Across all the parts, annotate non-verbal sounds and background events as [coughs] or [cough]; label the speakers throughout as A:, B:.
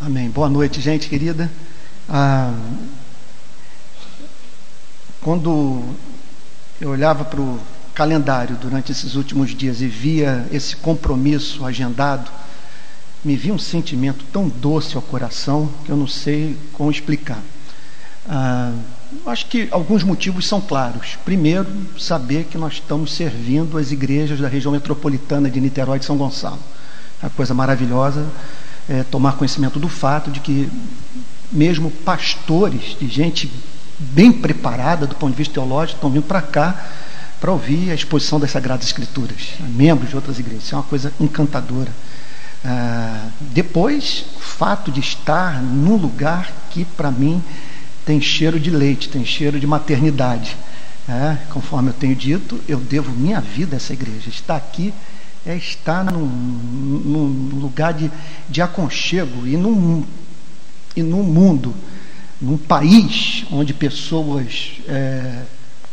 A: Amém. Boa noite, gente querida. Ah, quando eu olhava para o calendário durante esses últimos dias e via esse compromisso agendado, me vi um sentimento tão doce ao coração que eu não sei como explicar. Ah, acho que alguns motivos são claros. Primeiro, saber que nós estamos servindo as igrejas da região metropolitana de Niterói e de São Gonçalo. É uma coisa maravilhosa é, tomar conhecimento do fato de que mesmo pastores, de gente bem preparada do ponto de vista teológico, estão vindo para cá para ouvir a exposição das Sagradas Escrituras, membros de outras igrejas. Isso é uma coisa encantadora. Ah, depois, o fato de estar num lugar que, para mim, tem cheiro de leite, tem cheiro de maternidade. É, conforme eu tenho dito, eu devo minha vida a essa igreja. Estar aqui é estar num, num lugar de, de aconchego e num, e num mundo, num país onde pessoas é,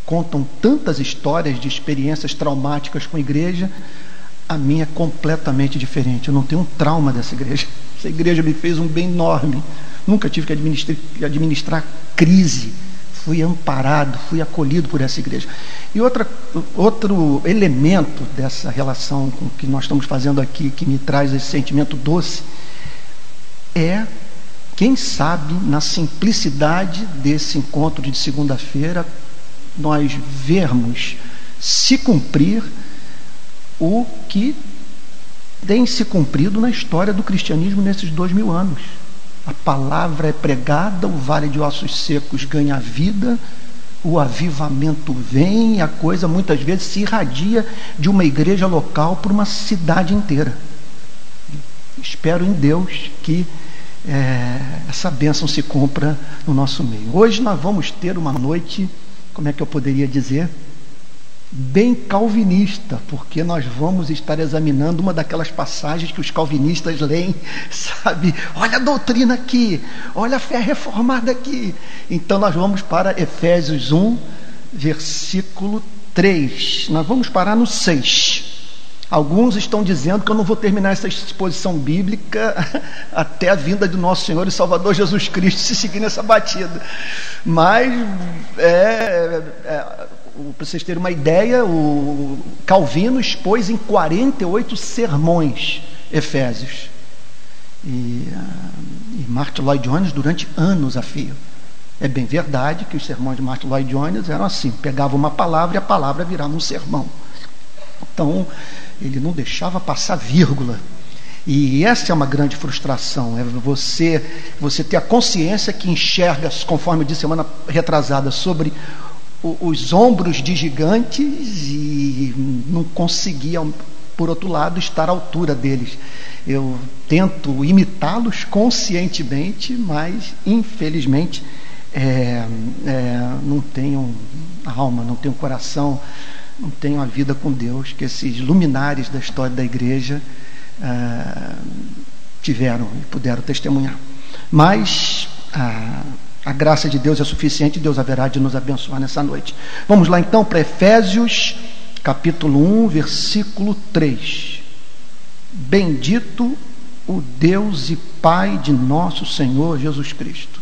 A: contam tantas histórias de experiências traumáticas com a igreja, a minha é completamente diferente. Eu não tenho um trauma dessa igreja. Essa igreja me fez um bem enorme. Nunca tive que administrar, administrar crise fui amparado, fui acolhido por essa igreja. E outra, outro elemento dessa relação com que nós estamos fazendo aqui, que me traz esse sentimento doce, é, quem sabe, na simplicidade desse encontro de segunda-feira, nós vermos se cumprir o que tem se cumprido na história do cristianismo nesses dois mil anos. A palavra é pregada, o vale de ossos secos ganha vida, o avivamento vem, a coisa muitas vezes se irradia de uma igreja local para uma cidade inteira. Espero em Deus que é, essa bênção se cumpra no nosso meio. Hoje nós vamos ter uma noite, como é que eu poderia dizer? Bem calvinista, porque nós vamos estar examinando uma daquelas passagens que os calvinistas leem, [laughs] sabe? Olha a doutrina aqui, olha a fé reformada aqui. Então nós vamos para Efésios 1, versículo 3. Nós vamos parar no 6. Alguns estão dizendo que eu não vou terminar essa exposição bíblica [laughs] até a vinda do nosso Senhor e Salvador Jesus Cristo se seguir nessa batida. Mas é, é para vocês terem uma ideia, o Calvino expôs em 48 sermões Efésios. E, uh, e Martin Lloyd Jones durante anos a fio. É bem verdade que os sermões de Martin Lloyd Jones eram assim: pegava uma palavra e a palavra virava um sermão. Então, ele não deixava passar vírgula. E essa é uma grande frustração, é você você ter a consciência que enxerga, conforme eu disse semana retrasada, sobre os ombros de gigantes e não conseguia, por outro lado, estar à altura deles. Eu tento imitá-los conscientemente, mas infelizmente é, é, não tenho alma, não tenho coração, não tenho a vida com Deus que esses luminares da história da igreja é, tiveram e puderam testemunhar. Mas ah, a graça de Deus é suficiente Deus haverá de nos abençoar nessa noite. Vamos lá então para Efésios, capítulo 1, versículo 3. Bendito o Deus e Pai de nosso Senhor Jesus Cristo.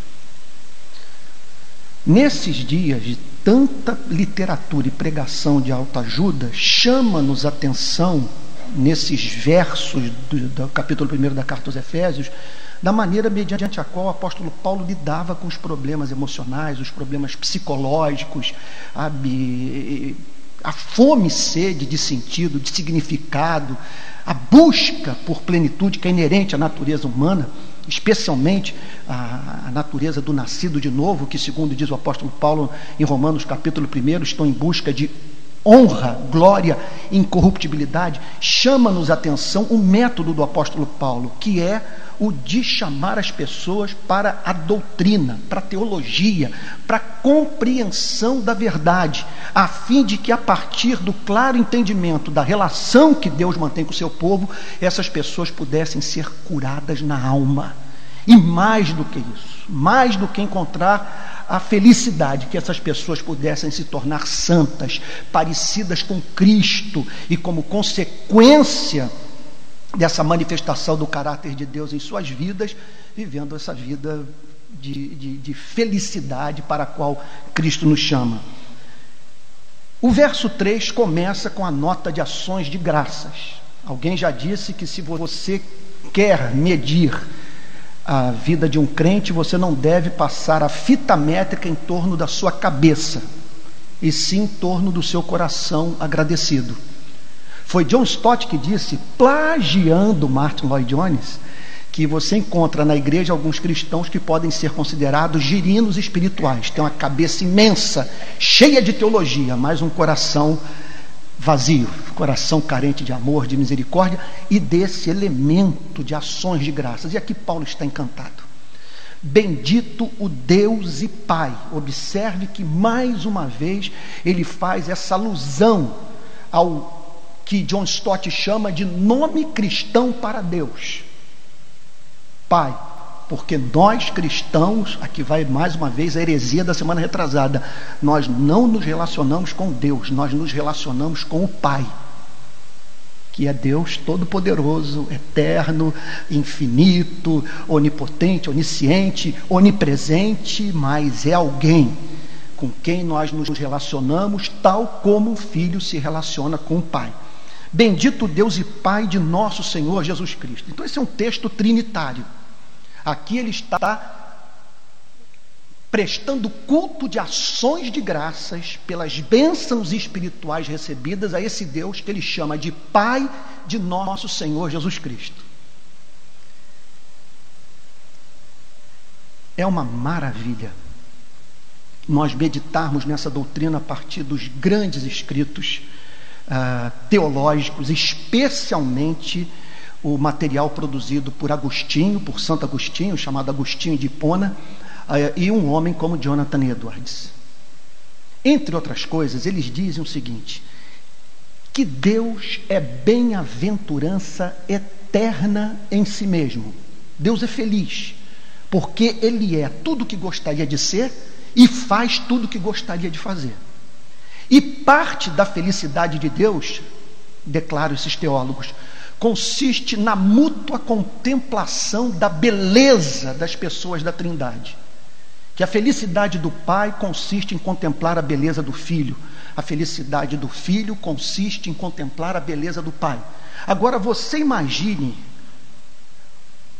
A: Nesses dias de tanta literatura e pregação de autoajuda, chama-nos atenção, nesses versos do, do capítulo 1 da carta aos Efésios, da maneira mediante a qual o apóstolo Paulo lidava com os problemas emocionais, os problemas psicológicos, a fome e sede de sentido, de significado, a busca por plenitude que é inerente à natureza humana, especialmente a, a, natureza do nascido de novo, que, segundo diz o apóstolo Paulo em Romanos capítulo 1, estão em busca de honra, glória, incorruptibilidade, chama-nos a atenção o método do apóstolo Paulo, que é o de chamar as pessoas para a doutrina, para a teologia, para a compreensão da verdade, a fim de que, a partir do claro entendimento da relação que Deus mantém com o seu povo, essas pessoas pudessem ser curadas na alma. E mais do que isso, mais do que encontrar a felicidade que essas pessoas pudessem se tornar santas, parecidas com Cristo e como consequência dessa manifestação do caráter de Deus em suas vidas, vivendo essa vida de, de, de felicidade para a qual Cristo nos chama. O verso 3 começa com a nota de ações de graças. Alguém já disse que se você quer medir a vida de um crente, você não deve passar a fita métrica em torno da sua cabeça, e sim em torno do seu coração agradecido. Foi John Stott que disse, plagiando Martin Lloyd Jones, que você encontra na igreja alguns cristãos que podem ser considerados girinos espirituais, têm uma cabeça imensa, cheia de teologia, mas um coração vazio, coração carente de amor, de misericórdia e desse elemento de ações de graças. E aqui Paulo está encantado. Bendito o Deus e Pai. Observe que mais uma vez ele faz essa alusão ao que John Stott chama de nome cristão para Deus. Pai, porque nós cristãos, aqui vai mais uma vez a heresia da semana retrasada, nós não nos relacionamos com Deus, nós nos relacionamos com o Pai, que é Deus todo-poderoso, eterno, infinito, onipotente, onisciente, onipresente, mas é alguém com quem nós nos relacionamos tal como o filho se relaciona com o Pai. Bendito Deus e Pai de nosso Senhor Jesus Cristo. Então, esse é um texto trinitário. Aqui ele está prestando culto de ações de graças pelas bênçãos espirituais recebidas a esse Deus que ele chama de Pai de nosso Senhor Jesus Cristo. É uma maravilha nós meditarmos nessa doutrina a partir dos grandes escritos uh, teológicos, especialmente o material produzido por Agostinho, por Santo Agostinho, chamado Agostinho de Hipona, uh, e um homem como Jonathan Edwards. Entre outras coisas, eles dizem o seguinte: que Deus é bem-aventurança eterna em si mesmo. Deus é feliz, porque Ele é tudo o que gostaria de ser e faz tudo o que gostaria de fazer. E parte da felicidade de Deus, declaram esses teólogos, consiste na mútua contemplação da beleza das pessoas da Trindade. Que a felicidade do pai consiste em contemplar a beleza do filho, a felicidade do filho consiste em contemplar a beleza do pai. Agora você imagine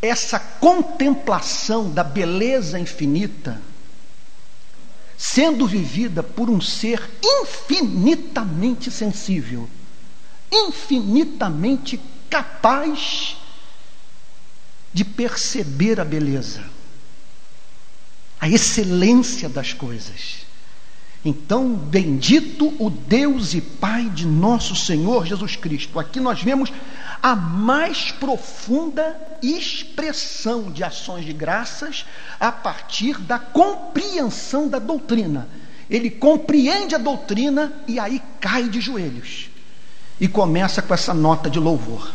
A: essa contemplação da beleza infinita sendo vivida por um ser infinitamente sensível, infinitamente capaz de perceber a beleza, a excelência das coisas. Então, bendito o Deus e Pai de nosso Senhor Jesus Cristo. Aqui nós vemos a mais profunda expressão de ações de graças a partir da compreensão da doutrina. Ele compreende a doutrina e aí cai de joelhos e começa com essa nota de louvor.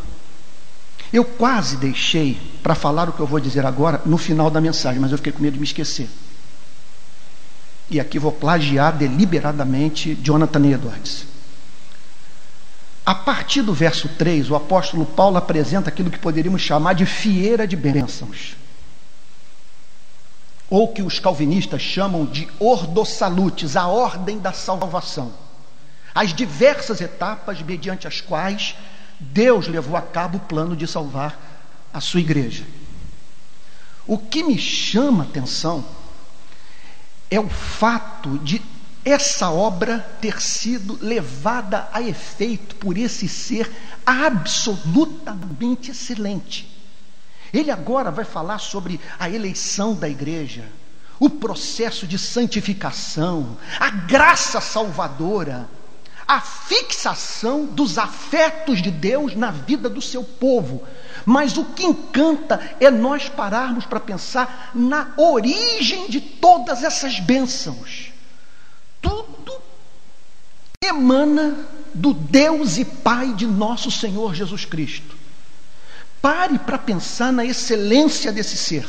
A: Eu quase deixei para falar o que eu vou dizer agora no final da mensagem, mas eu fiquei com medo de me esquecer. E aqui vou plagiar deliberadamente Jonathan Edwards. A partir do verso 3, o apóstolo Paulo apresenta aquilo que poderíamos chamar de fieira de bênçãos. Ou que os calvinistas chamam de ordosalutes, a ordem da salvação. As diversas etapas mediante as quais Deus levou a cabo o plano de salvar a sua igreja. O que me chama a atenção é o fato de essa obra ter sido levada a efeito por esse ser absolutamente excelente. Ele agora vai falar sobre a eleição da igreja, o processo de santificação, a graça salvadora, a fixação dos afetos de Deus na vida do seu povo. Mas o que encanta é nós pararmos para pensar na origem de todas essas bênçãos tudo emana do Deus e Pai de nosso Senhor Jesus Cristo. Pare para pensar na excelência desse ser.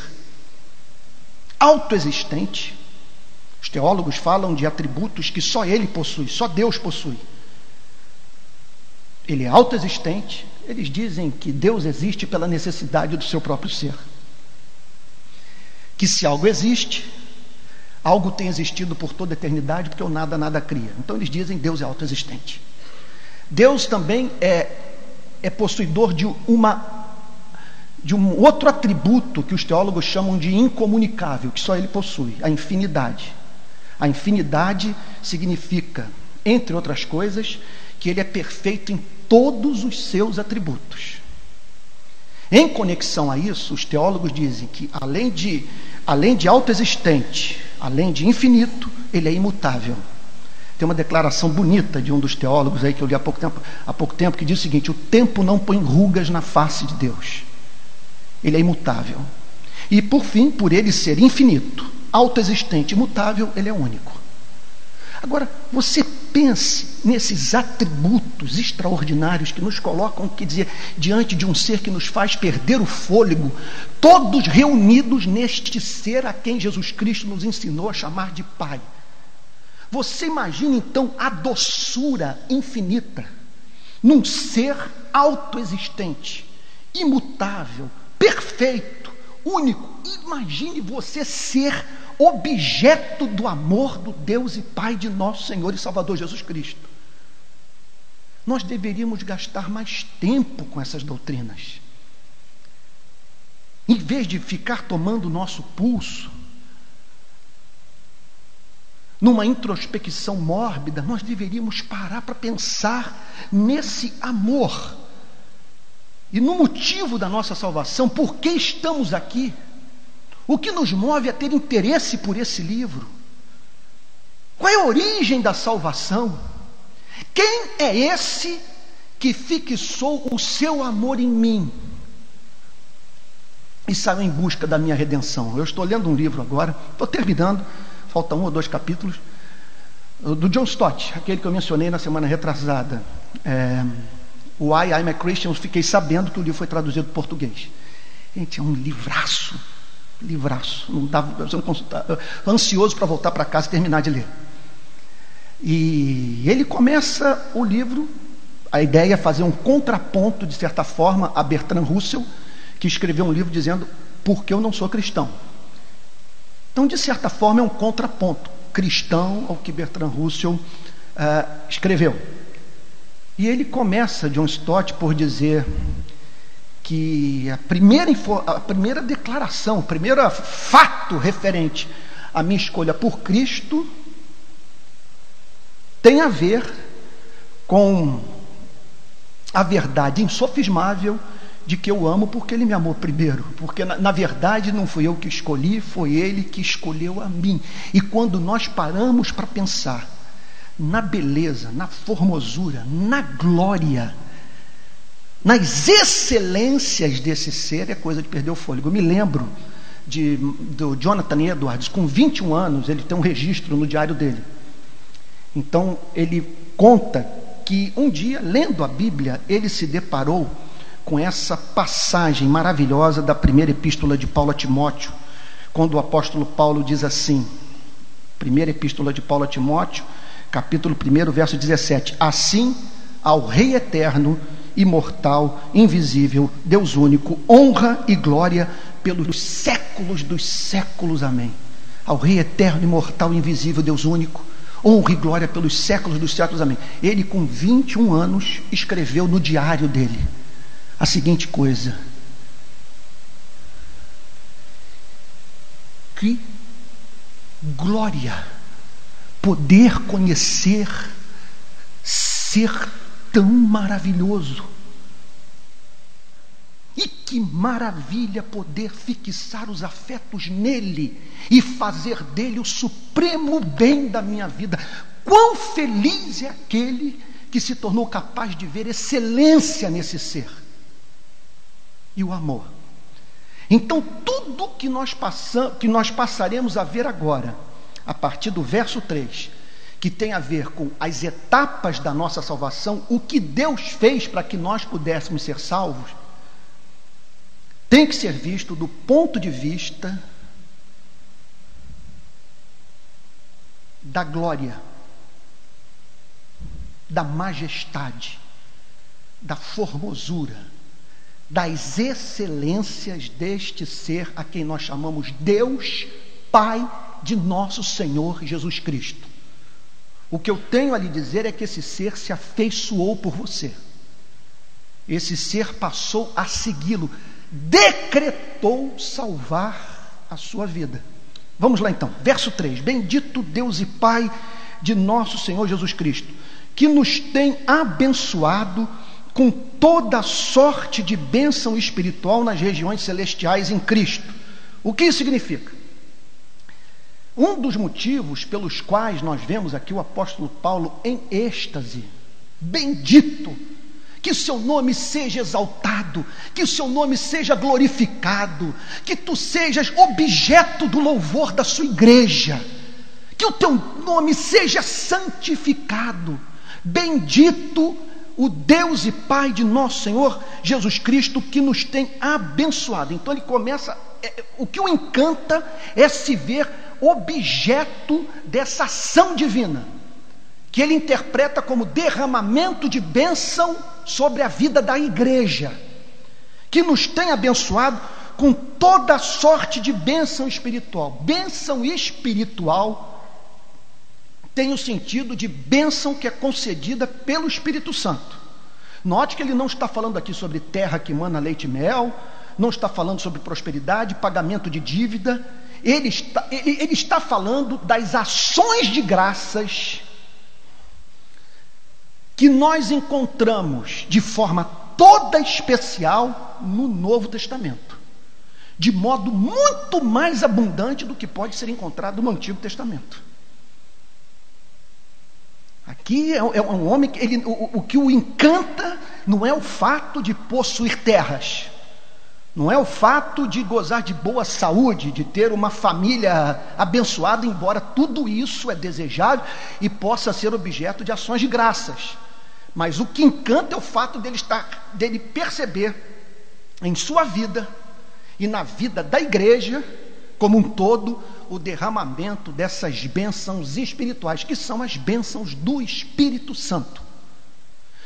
A: Autoexistente. Os teólogos falam de atributos que só ele possui, só Deus possui. Ele é autoexistente, eles dizem que Deus existe pela necessidade do seu próprio ser. Que se algo existe, algo tem existido por toda a eternidade, porque o nada nada cria. Então eles dizem Deus é autoexistente. Deus também é, é possuidor de uma de um outro atributo que os teólogos chamam de incomunicável, que só ele possui, a infinidade. A infinidade significa, entre outras coisas, que ele é perfeito em todos os seus atributos. Em conexão a isso, os teólogos dizem que além de além de autoexistente, além de infinito, ele é imutável. Tem uma declaração bonita de um dos teólogos aí que eu li há pouco tempo, há pouco tempo que diz o seguinte: o tempo não põe rugas na face de Deus. Ele é imutável. E por fim, por ele ser infinito, autoexistente, imutável, ele é único. Agora, você pense nesses atributos extraordinários que nos colocam, quer dizer, diante de um ser que nos faz perder o fôlego, todos reunidos neste ser a quem Jesus Cristo nos ensinou a chamar de Pai. Você imagina então a doçura infinita num ser autoexistente, imutável, perfeito, único. Imagine você ser objeto do amor do Deus e Pai de nosso Senhor e Salvador Jesus Cristo. Nós deveríamos gastar mais tempo com essas doutrinas. Em vez de ficar tomando o nosso pulso, numa introspecção mórbida, nós deveríamos parar para pensar nesse amor e no motivo da nossa salvação, por que estamos aqui? O que nos move a ter interesse por esse livro? Qual é a origem da salvação? Quem é esse que fixou o seu amor em mim e saiu em busca da minha redenção? Eu estou lendo um livro agora, estou terminando, falta um ou dois capítulos, do John Stott, aquele que eu mencionei na semana retrasada. É, o I, I'm a Christian, eu fiquei sabendo que o livro foi traduzido para português. Gente, é um livraço, livraço. Não dava, consultar, ansioso para voltar para casa e terminar de ler. E ele começa o livro, a ideia é fazer um contraponto, de certa forma, a Bertrand Russell, que escreveu um livro dizendo Por que eu não sou cristão? Então, de certa forma, é um contraponto cristão ao que Bertrand Russell uh, escreveu. E ele começa, John Stott, por dizer que a primeira, a primeira declaração, o primeiro fato referente à minha escolha por Cristo tem a ver com a verdade insofismável de que eu amo porque ele me amou primeiro. Porque na, na, verdade não fui eu que escolhi, foi ele que escolheu a mim. E quando nós paramos para pensar na beleza, na formosura, na glória, nas excelências desse ser, é coisa de perder o fôlego. Eu me lembro de, do Jonathan Edwards, com 21 anos, ele tem um registro no diário dele. Então, ele conta que um dia, lendo a Bíblia, ele se deparou com essa passagem maravilhosa da primeira epístola de Paulo a Timóteo, quando o apóstolo Paulo diz assim: primeira epístola de Paulo a Timóteo, capítulo 1, verso 17: Assim ao Rei eterno, imortal, invisível, Deus único, honra e glória pelos séculos dos séculos. Amém. Ao Rei eterno, imortal, invisível, Deus único, honra e glória pelos séculos dos séculos. Amém. Ele, com 21 anos, escreveu no diário dele a seguinte coisa: Que glória! poder conhecer ser tão maravilhoso. E que maravilha poder fixar os afetos nele e fazer dele o supremo bem da minha vida. Quão feliz é aquele que se tornou capaz de ver excelência nesse ser e o amor. Então, tudo que nós, passam, que nós passaremos a ver agora a partir do verso 3, que tem a ver com as etapas da nossa salvação, o que Deus fez para que nós pudéssemos ser salvos, tem que ser visto do ponto de vista da glória, da majestade, da formosura, das excelências deste ser a quem nós chamamos Deus, Pai de nosso Senhor Jesus Cristo. O que eu tenho a lhe dizer é que esse ser se afeiçoou por você. Esse ser passou a segui-lo, decretou salvar a sua vida. Vamos lá então, verso 3: Bendito Deus e Pai de nosso Senhor Jesus Cristo, que nos tem abençoado com toda sorte de bênção espiritual nas regiões celestiais em Cristo. O que isso significa? Um dos motivos pelos quais nós vemos aqui o apóstolo Paulo em êxtase, bendito, que o seu nome seja exaltado, que o seu nome seja glorificado, que tu sejas objeto do louvor da sua igreja, que o teu nome seja santificado. Bendito o Deus e Pai de nosso Senhor Jesus Cristo, que nos tem abençoado. Então ele começa, é, o que o encanta é se ver objeto dessa ação divina, que ele interpreta como derramamento de bênção sobre a vida da igreja, que nos tem abençoado com toda sorte de bênção espiritual. Bênção espiritual tem o sentido de bênção que é concedida pelo Espírito Santo. Note que ele não está falando aqui sobre terra que mana leite e mel, não está falando sobre prosperidade, pagamento de dívida, ele está, ele, ele está falando das ações de graças que nós encontramos de forma toda especial no Novo Testamento, de modo muito mais abundante do que pode ser encontrado no Antigo Testamento. Aqui é, é um homem que ele, o, o que o encanta não é o fato de possuir terras, não é o fato de gozar de boa saúde, de ter uma família abençoada, embora tudo isso é desejável e possa ser objeto de ações de graças. Mas o que encanta é o fato dele estar, dele perceber em sua vida e na vida da igreja como um todo o derramamento dessas bênçãos espirituais, que são as bênçãos do Espírito Santo.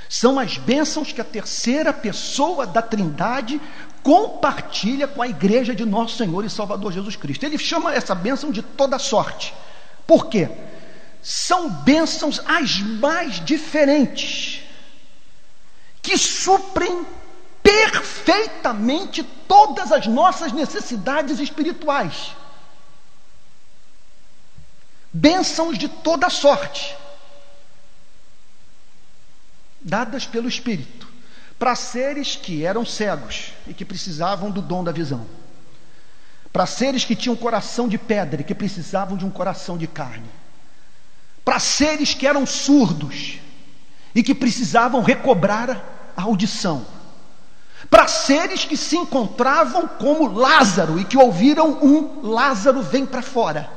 A: São as bênçãos que a terceira pessoa da Trindade compartilha com a igreja de nosso Senhor e Salvador Jesus Cristo. Ele chama essa bênção de toda sorte. Por quê? São bênçãos as mais diferentes, que suprem perfeitamente todas as nossas necessidades espirituais. Bênçãos de toda sorte, dadas pelo Espírito para seres que eram cegos e que precisavam do dom da visão, para seres que tinham coração de pedra e que precisavam de um coração de carne, para seres que eram surdos e que precisavam recobrar a audição, para seres que se encontravam como Lázaro e que ouviram um Lázaro vem para fora.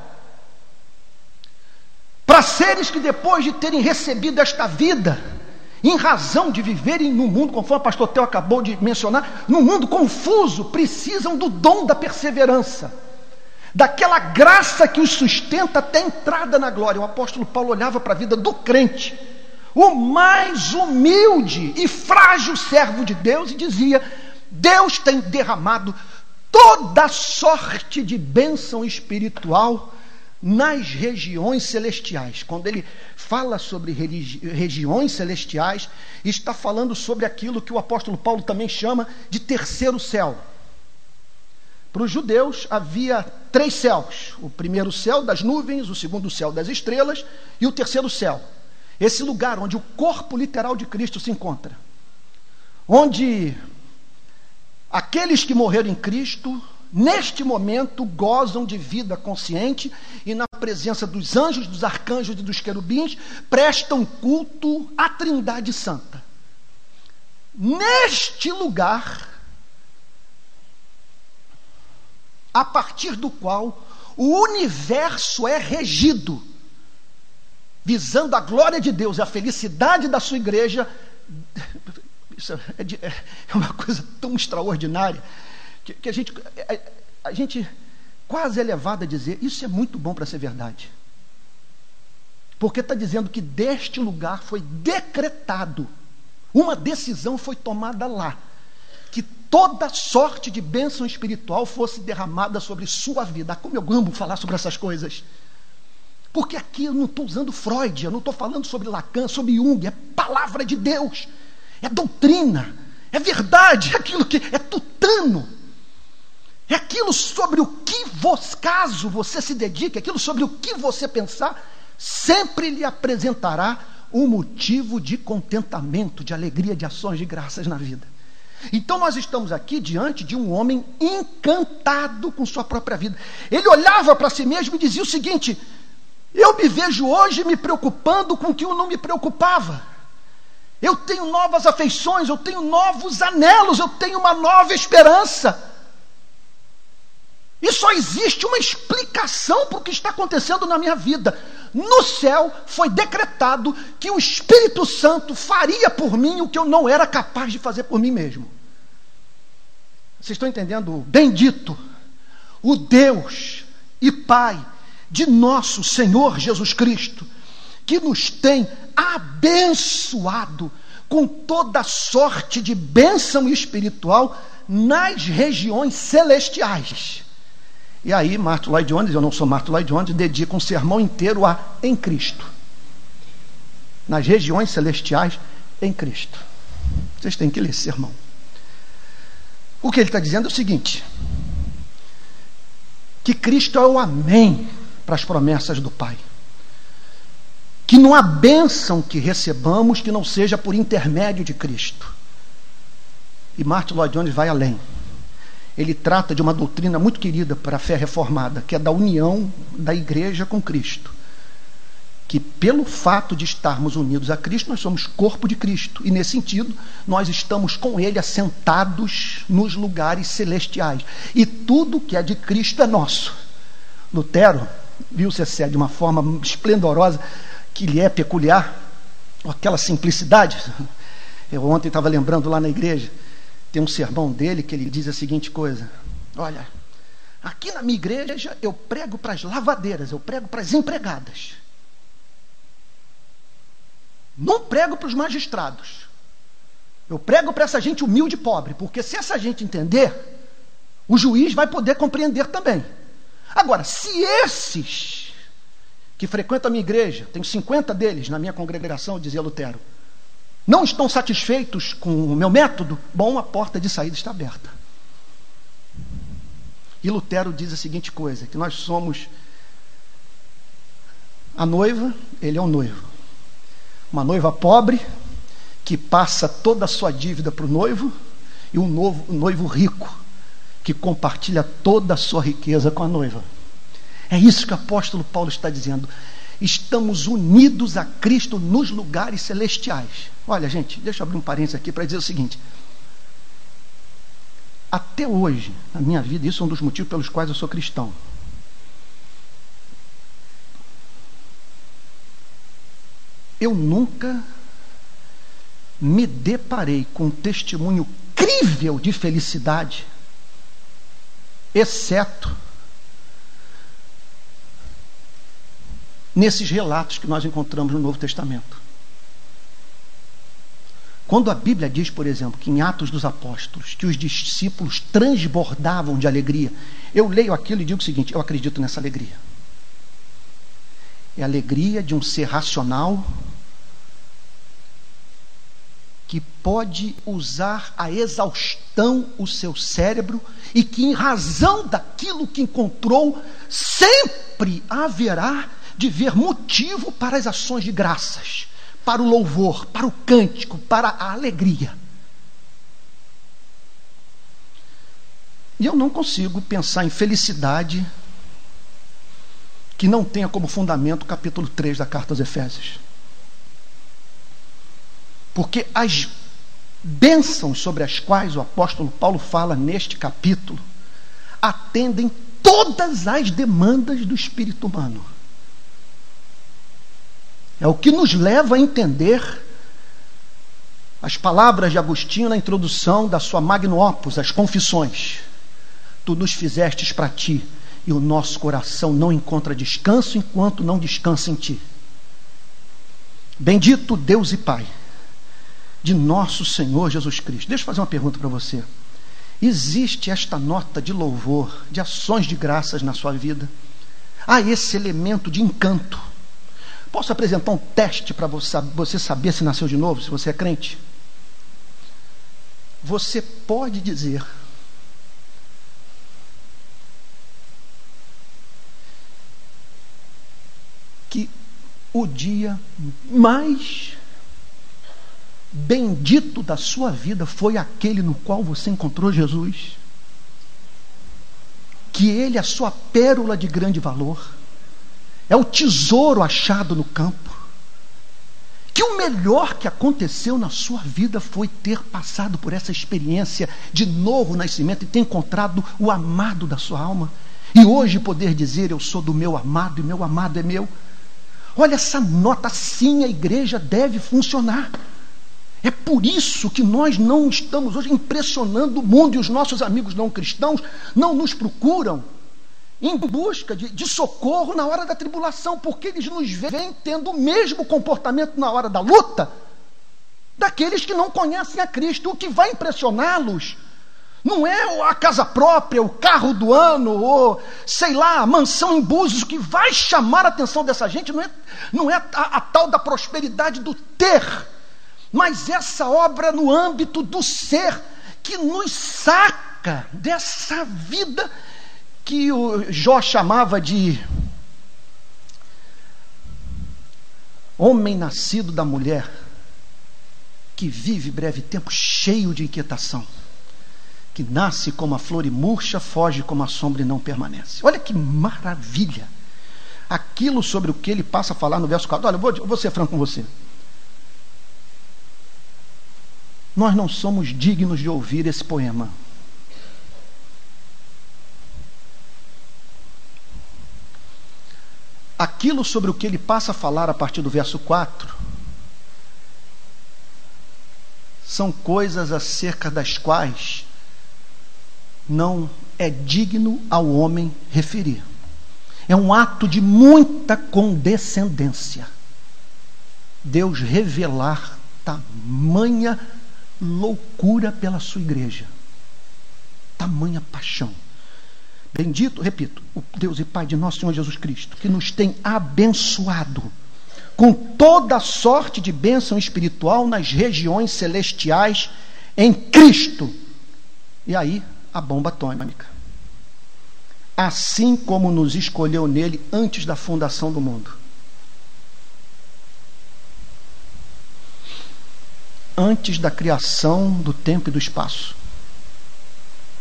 A: Para seres que depois de terem recebido esta vida, em razão de viverem no mundo, conforme o pastor Teo acabou de mencionar, no mundo confuso, precisam do dom da perseverança, daquela graça que os sustenta até a entrada na glória. O apóstolo Paulo olhava para a vida do crente, o mais humilde e frágil servo de Deus, e dizia: Deus tem derramado toda sorte de bênção espiritual nas regiões celestiais. Quando ele fala sobre regiões celestiais, está falando sobre aquilo que o apóstolo Paulo também chama de terceiro céu. Para os judeus havia três céus: o primeiro céu das nuvens, o segundo céu das estrelas e o terceiro céu. Esse lugar onde o corpo literal de Cristo se encontra. Onde aqueles que morreram em Cristo neste momento gozam de vida consciente e na presença dos anjos, dos arcanjos e dos querubins prestam culto à Trindade Santa. Neste lugar, a partir do qual o universo é regido, visando a glória de Deus e a felicidade da sua igreja, [laughs] isso é, é uma coisa tão extraordinária que, que a, gente, a, a gente quase é levado a dizer: isso é muito bom para ser verdade. Porque está dizendo que deste lugar foi decretado Uma decisão foi tomada lá, que toda sorte de bênção espiritual fosse derramada sobre sua vida. Como eu amo falar sobre essas coisas. Porque aqui eu não estou usando Freud, eu não estou falando sobre Lacan, sobre Jung, é palavra de Deus, é doutrina, é verdade, é [laughs] aquilo que é tutano. É aquilo sobre o que vos, caso você se dedique, aquilo sobre o que você pensar, sempre lhe apresentará um motivo de contentamento, de alegria, de ações de graças na vida. Então nós estamos aqui diante de um homem encantado com sua própria vida. Ele olhava para si mesmo e dizia o seguinte: Eu me vejo hoje me preocupando com o que eu não me preocupava. Eu tenho novas afeições, eu tenho novos anelos, eu tenho uma nova esperança. E só existe uma explicação para o que está acontecendo na minha vida. No céu foi decretado que o Espírito Santo faria por mim o que eu não era capaz de fazer por mim mesmo. Vocês estão entendendo? Bendito o Deus e Pai de nosso Senhor Jesus Cristo, que nos tem abençoado com toda sorte de bênção espiritual nas regiões celestiais. E aí, Martin Lloyd Jones, eu não sou Martin Lloyd Jones, dedica um sermão inteiro a em Cristo. Nas regiões celestiais, em Cristo. Vocês têm que ler esse sermão. O que ele está dizendo é o seguinte: que Cristo é o Amém para as promessas do Pai. Que não há bênção que recebamos que não seja por intermédio de Cristo. E Martin Lloyd Jones vai além ele trata de uma doutrina muito querida para a fé reformada, que é da união da igreja com Cristo. Que pelo fato de estarmos unidos a Cristo, nós somos corpo de Cristo. E nesse sentido, nós estamos com Ele assentados nos lugares celestiais. E tudo que é de Cristo é nosso. Lutero viu se de uma forma esplendorosa, que lhe é peculiar, aquela simplicidade. Eu ontem estava lembrando lá na igreja tem um sermão dele que ele diz a seguinte coisa: Olha, aqui na minha igreja eu prego para as lavadeiras, eu prego para as empregadas. Não prego para os magistrados. Eu prego para essa gente humilde e pobre, porque se essa gente entender, o juiz vai poder compreender também. Agora, se esses que frequentam a minha igreja, tenho 50 deles na minha congregação, dizia Lutero, não estão satisfeitos com o meu método? Bom, a porta de saída está aberta. E Lutero diz a seguinte coisa: que nós somos a noiva, ele é o noivo. Uma noiva pobre, que passa toda a sua dívida para o noivo, e um, um noivo rico, que compartilha toda a sua riqueza com a noiva. É isso que o apóstolo Paulo está dizendo estamos unidos a Cristo nos lugares celestiais. Olha, gente, deixa eu abrir um parênteses aqui para dizer o seguinte. Até hoje, na minha vida, isso é um dos motivos pelos quais eu sou cristão. Eu nunca me deparei com um testemunho crível de felicidade, exceto nesses relatos que nós encontramos no Novo Testamento. Quando a Bíblia diz, por exemplo, que em Atos dos Apóstolos, que os discípulos transbordavam de alegria, eu leio aquilo e digo o seguinte: eu acredito nessa alegria. É a alegria de um ser racional que pode usar a exaustão o seu cérebro e que, em razão daquilo que encontrou, sempre haverá de ver motivo para as ações de graças, para o louvor, para o cântico, para a alegria. E eu não consigo pensar em felicidade que não tenha como fundamento o capítulo 3 da carta aos Efésios. Porque as bênçãos sobre as quais o apóstolo Paulo fala neste capítulo atendem todas as demandas do espírito humano. É o que nos leva a entender as palavras de Agostinho na introdução da sua Magno Opus, as Confissões. Tu nos fizestes para ti, e o nosso coração não encontra descanso enquanto não descansa em ti. Bendito Deus e Pai de nosso Senhor Jesus Cristo. Deixa eu fazer uma pergunta para você. Existe esta nota de louvor, de ações de graças na sua vida? Há esse elemento de encanto. Posso apresentar um teste para você saber se nasceu de novo, se você é crente? Você pode dizer que o dia mais bendito da sua vida foi aquele no qual você encontrou Jesus. Que ele é a sua pérola de grande valor, é o tesouro achado no campo. Que o melhor que aconteceu na sua vida foi ter passado por essa experiência de novo nascimento e ter encontrado o amado da sua alma. E hoje poder dizer: Eu sou do meu amado e meu amado é meu. Olha essa nota, assim a igreja deve funcionar. É por isso que nós não estamos hoje impressionando o mundo e os nossos amigos não cristãos não nos procuram em busca de, de, socorro na hora da tribulação, porque eles nos veem tendo o mesmo comportamento na hora da luta daqueles que não conhecem a Cristo. O que vai impressioná-los não é a casa própria, o carro do ano, ou sei lá, a mansão em Búzios. O que vai chamar a atenção dessa gente não é, não é a, a tal da prosperidade do ter mas essa obra no âmbito do ser, que nos saca dessa vida que o Jó chamava de homem nascido da mulher, que vive breve tempo cheio de inquietação, que nasce como a flor e murcha, foge como a sombra e não permanece. Olha que maravilha! Aquilo sobre o que ele passa a falar no verso 4. Olha, eu vou, eu vou ser franco com você. nós não somos dignos de ouvir esse poema. Aquilo sobre o que ele passa a falar a partir do verso 4 são coisas acerca das quais não é digno ao homem referir. É um ato de muita condescendência. Deus revelar tamanha loucura pela sua igreja. Tamanha paixão. Bendito, repito, o Deus e Pai de nosso Senhor Jesus Cristo, que nos tem abençoado com toda sorte de bênção espiritual nas regiões celestiais em Cristo. E aí, a bomba atômica. Assim como nos escolheu nele antes da fundação do mundo antes da criação do tempo e do espaço.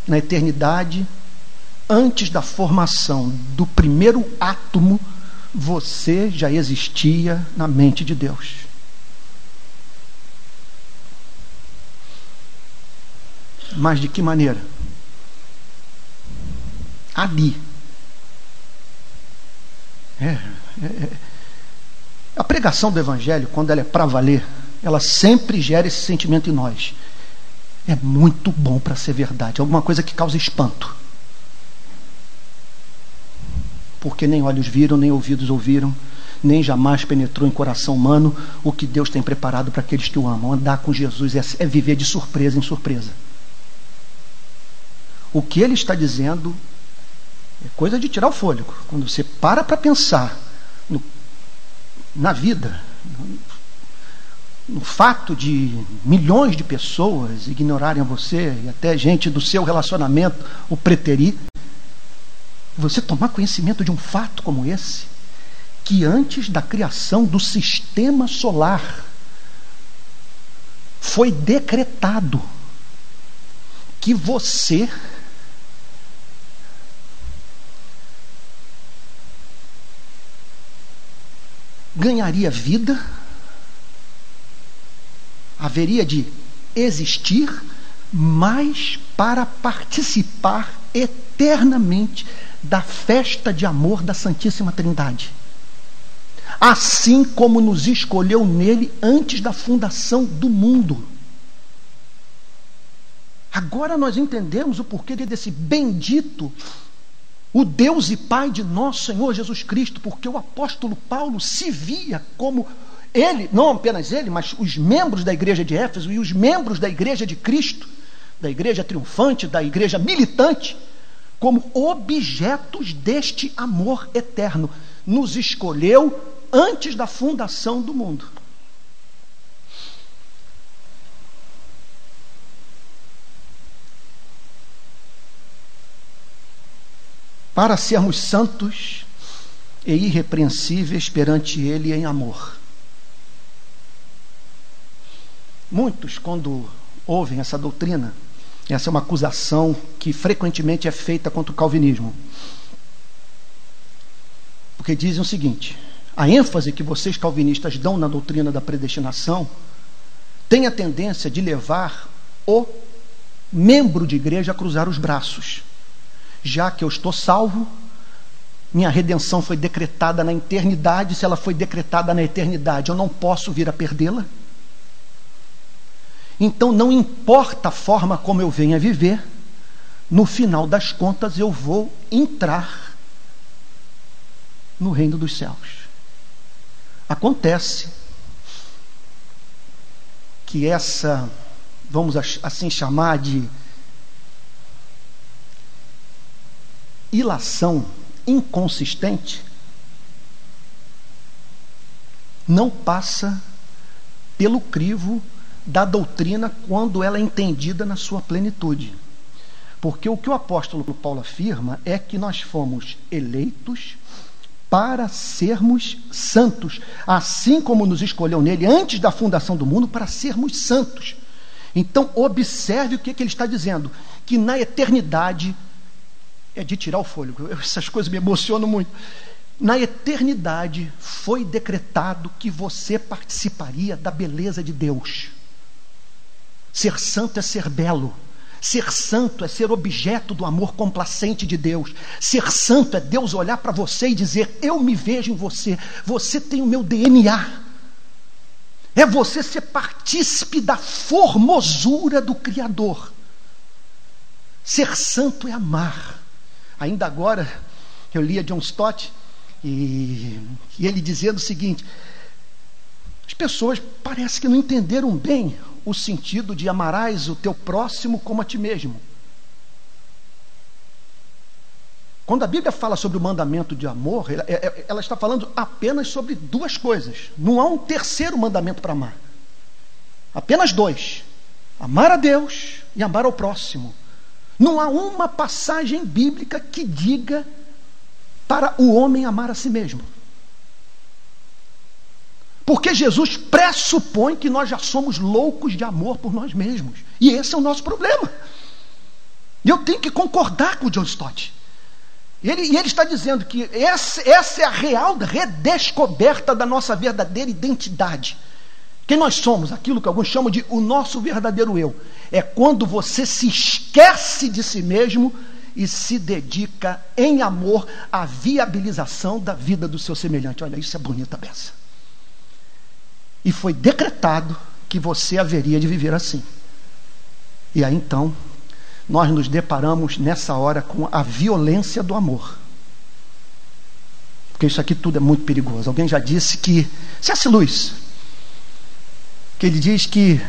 A: Na eternidade, antes da formação do primeiro átomo, você já existia na mente de Deus. Mas de que maneira? Ali. É, é, é. A pregação do Evangelho, quando ela é para valer, ela sempre gera esse sentimento em nós. É muito bom para ser verdade, alguma coisa que causa espanto. Porque nem olhos viram, nem ouvidos ouviram, nem jamais penetrou em coração humano o que Deus tem preparado para aqueles que o amam. Andar com Jesus é, é viver de surpresa em surpresa. O que ele está dizendo é coisa de tirar o fôlego. Quando você para para pensar no, na vida, no fato de milhões de pessoas ignorarem você e até gente do seu relacionamento o preterir, você tomar conhecimento de um fato como esse, que antes da criação do sistema solar foi decretado que você ganharia vida haveria de existir, mas para participar eternamente da festa de amor da Santíssima Trindade. Assim como nos escolheu nele antes da fundação do mundo. Agora nós entendemos o porquê desse bendito, o Deus e Pai de nosso Senhor Jesus Cristo, porque o apóstolo Paulo se via como ele, não apenas ele, mas os membros da igreja de Éfeso e os membros da igreja de Cristo, da igreja triunfante, da igreja militante, como objetos deste amor eterno. Nos escolheu antes da fundação do mundo. Para sermos santos e irrepreensíveis perante Ele em amor. Muitos, quando ouvem essa doutrina, essa é uma acusação que frequentemente é feita contra o calvinismo. Porque dizem o seguinte: a ênfase que vocês calvinistas dão na doutrina da predestinação tem a tendência de levar o membro de igreja a cruzar os braços. Já que eu estou salvo, minha redenção foi decretada na eternidade, se ela foi decretada na eternidade, eu não posso vir a perdê-la. Então, não importa a forma como eu venha viver, no final das contas eu vou entrar no reino dos céus. Acontece que essa, vamos assim chamar de ilação inconsistente, não passa pelo crivo da doutrina quando ela é entendida na sua plenitude. Porque o que o apóstolo Paulo afirma é que nós fomos eleitos para sermos santos, assim como nos escolheu nele antes da fundação do mundo para sermos santos. Então, observe o que, que ele está dizendo: que na eternidade é de tirar o fôlego. Essas coisas me emocionam muito. Na eternidade foi decretado que você participaria da beleza de Deus. Ser santo é ser belo. Ser santo é ser objeto do amor complacente de Deus. Ser santo é Deus olhar para você e dizer: Eu me vejo em você. Você tem o meu DNA. É você ser partícipe da formosura do Criador. Ser santo é amar. Ainda agora, eu lia John Stott e, e ele dizendo o seguinte: as pessoas parece que não entenderam bem o sentido de amarás o teu próximo como a ti mesmo. Quando a Bíblia fala sobre o mandamento de amor, ela, é, é, ela, está falando apenas sobre duas coisas. Não há um terceiro mandamento para amar. Apenas dois: amar a Deus e amar ao próximo. Não há uma passagem bíblica que diga para o homem amar a si mesmo. Porque Jesus pressupõe que nós já somos loucos de amor por nós mesmos. E esse é o nosso problema. E eu tenho que concordar com o John Stott. Ele, e ele está dizendo que essa, essa é a real redescoberta da nossa verdadeira identidade. Quem nós somos, aquilo que alguns chamam de o nosso verdadeiro eu. É quando você se esquece de si mesmo e se dedica em amor à viabilização da vida do seu semelhante. Olha, isso é bonita beça e foi decretado que você haveria de viver assim. E aí então, nós nos deparamos nessa hora com a violência do amor. Porque isso aqui tudo é muito perigoso. Alguém já disse que. C.S. Luz, que ele diz que,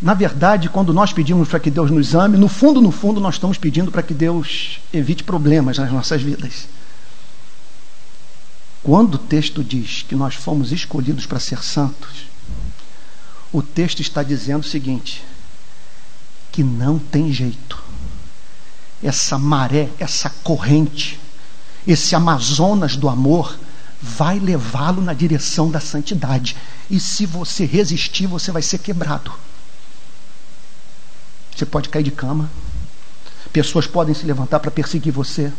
A: na verdade, quando nós pedimos para que Deus nos ame, no fundo, no fundo, nós estamos pedindo para que Deus evite problemas nas nossas vidas. Quando o texto diz que nós fomos escolhidos para ser santos, o texto está dizendo o seguinte: que não tem jeito. Essa maré, essa corrente, esse Amazonas do amor vai levá-lo na direção da santidade. E se você resistir, você vai ser quebrado. Você pode cair de cama. Pessoas podem se levantar para perseguir você.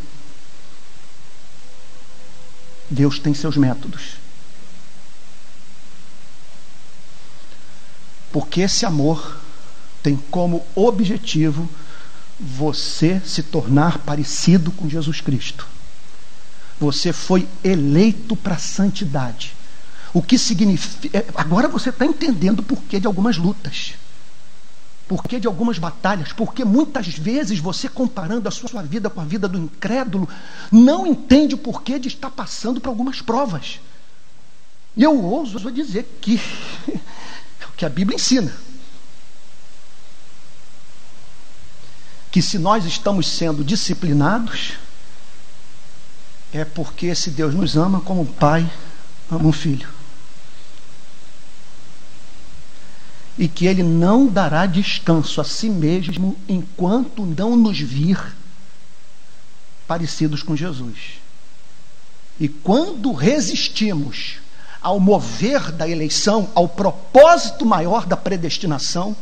A: Deus tem seus métodos. Porque esse amor tem como objetivo você se tornar parecido com Jesus Cristo. Você foi eleito para a santidade. O que significa. É, agora você está entendendo o porquê de algumas lutas. Porquê de algumas batalhas? Porque muitas vezes você, comparando a sua vida com a vida do incrédulo, não entende o porquê de estar passando por algumas provas. E eu ouso dizer que [laughs] é o que a Bíblia ensina. Que se nós estamos sendo disciplinados, é porque esse Deus nos ama como um pai ama um filho. E que ele não dará descanso a si mesmo enquanto não nos vir parecidos com Jesus. E quando resistimos ao mover da eleição, ao propósito maior da predestinação,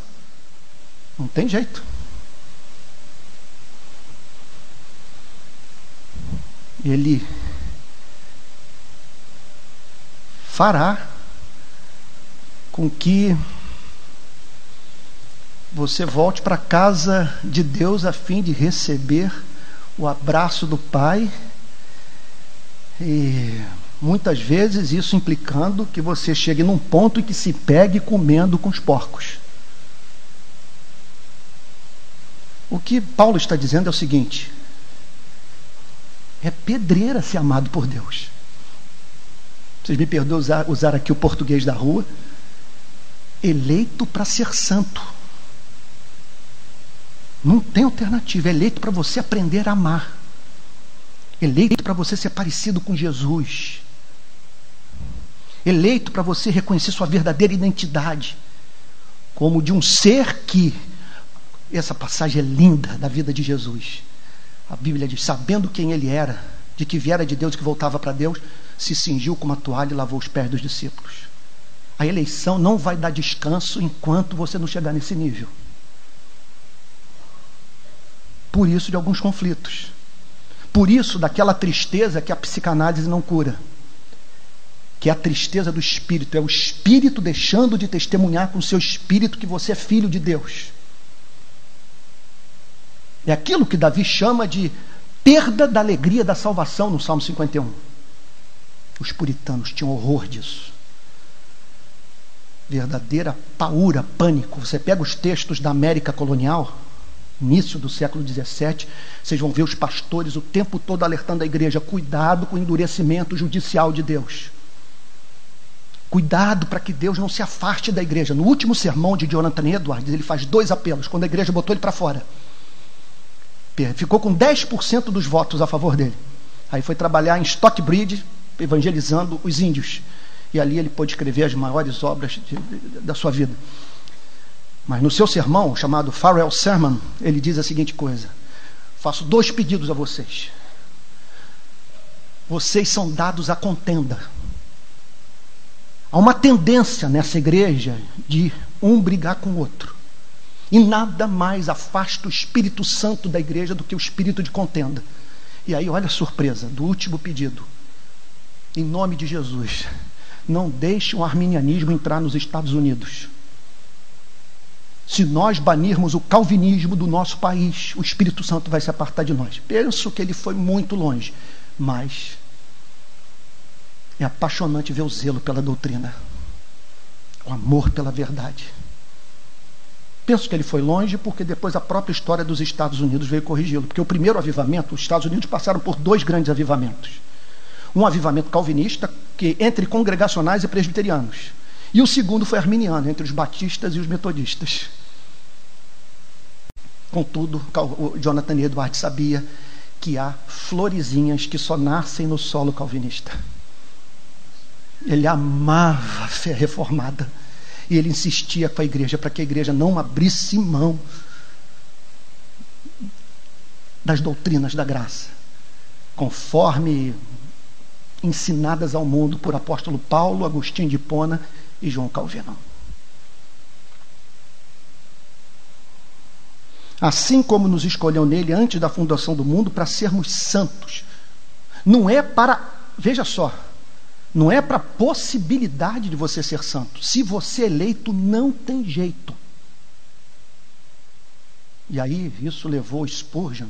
A: não tem jeito. Ele fará com que você volte para a casa de Deus a fim de receber o abraço do Pai e Muitas vezes isso implicando que você chegue num ponto em que se pegue comendo com os porcos. O que Paulo está dizendo é o seguinte: é pedreira ser amado por Deus. Vocês me perdoem usar, usar aqui o português da rua. Eleito para ser santo. Não tem alternativa. É eleito para você aprender a amar. Eleito para você ser parecido com Jesus eleito para você reconhecer sua verdadeira identidade, como de um ser que. Essa passagem é linda da vida de Jesus. A Bíblia diz: sabendo quem ele era, de que viera de Deus e que voltava para Deus, se cingiu com uma toalha e lavou os pés dos discípulos. A eleição não vai dar descanso enquanto você não chegar nesse nível. Por isso, de alguns conflitos. Por isso, daquela tristeza que a psicanálise não cura que é a tristeza do espírito, é o espírito deixando de testemunhar com o seu espírito que você é filho de Deus. É aquilo que Davi chama de perda da alegria da salvação no Salmo 51. Os puritanos tinham horror disso. Verdadeira paura, pânico. Você pega os textos da América colonial, início do século XVII, vocês vão ver os pastores o tempo todo alertando a igreja: cuidado com o endurecimento judicial de Deus. Cuidado para que Deus não se afaste da igreja. No último sermão de Jonathan Edwards, ele faz dois apelos, quando a igreja botou ele para fora. Ficou com 10% dos votos a favor dele. Aí foi trabalhar em Stockbridge, evangelizando os índios. E ali ele pôde escrever as maiores obras de, de, da sua vida. Mas no seu sermão, chamado Farewell Sermon, ele diz a seguinte coisa: Faço dois pedidos a vocês. Vocês são dados à contenda Há uma tendência nessa igreja de um brigar com o outro. E nada mais afasta o Espírito Santo da igreja do que o espírito de contenda. E aí, olha a surpresa do último pedido. Em nome de Jesus, não deixe o arminianismo entrar nos Estados Unidos. Se nós banirmos o calvinismo do nosso país, o Espírito Santo vai se apartar de nós. Penso que ele foi muito longe, mas é apaixonante ver o zelo pela doutrina, o amor pela verdade. Penso que ele foi longe porque depois a própria história dos Estados Unidos veio corrigi-lo. Porque o primeiro avivamento, os Estados Unidos passaram por dois grandes avivamentos. Um avivamento calvinista, que entre congregacionais e presbiterianos. E o segundo foi arminiano, entre os batistas e os metodistas. Contudo, o Jonathan Edwards sabia que há florezinhas que só nascem no solo calvinista. Ele amava a fé reformada. E ele insistia com a igreja para que a igreja não abrisse mão das doutrinas da graça, conforme ensinadas ao mundo por apóstolo Paulo, Agostinho de Hipona e João Calvino. Assim como nos escolheu nele antes da fundação do mundo para sermos santos. Não é para, veja só, não é para possibilidade de você ser santo. Se você é eleito, não tem jeito. E aí, isso levou Spurgeon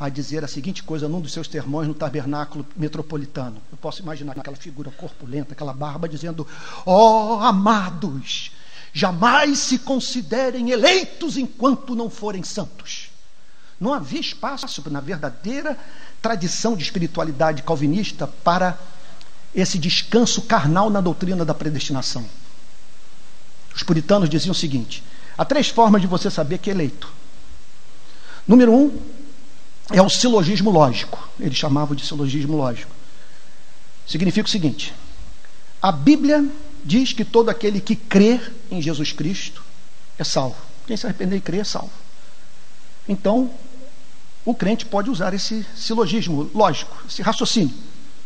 A: a dizer a seguinte coisa num dos seus sermões no tabernáculo metropolitano. Eu posso imaginar aquela figura corpulenta, aquela barba, dizendo: Ó oh, amados, jamais se considerem eleitos enquanto não forem santos. Não havia espaço na verdadeira tradição de espiritualidade calvinista para esse descanso carnal na doutrina da predestinação. Os puritanos diziam o seguinte: há três formas de você saber que é eleito. Número um é o silogismo lógico. Eles chamavam de silogismo lógico. Significa o seguinte: a Bíblia diz que todo aquele que crê em Jesus Cristo é salvo. Quem se arrepender e crer é salvo. Então, o crente pode usar esse silogismo lógico, esse raciocínio.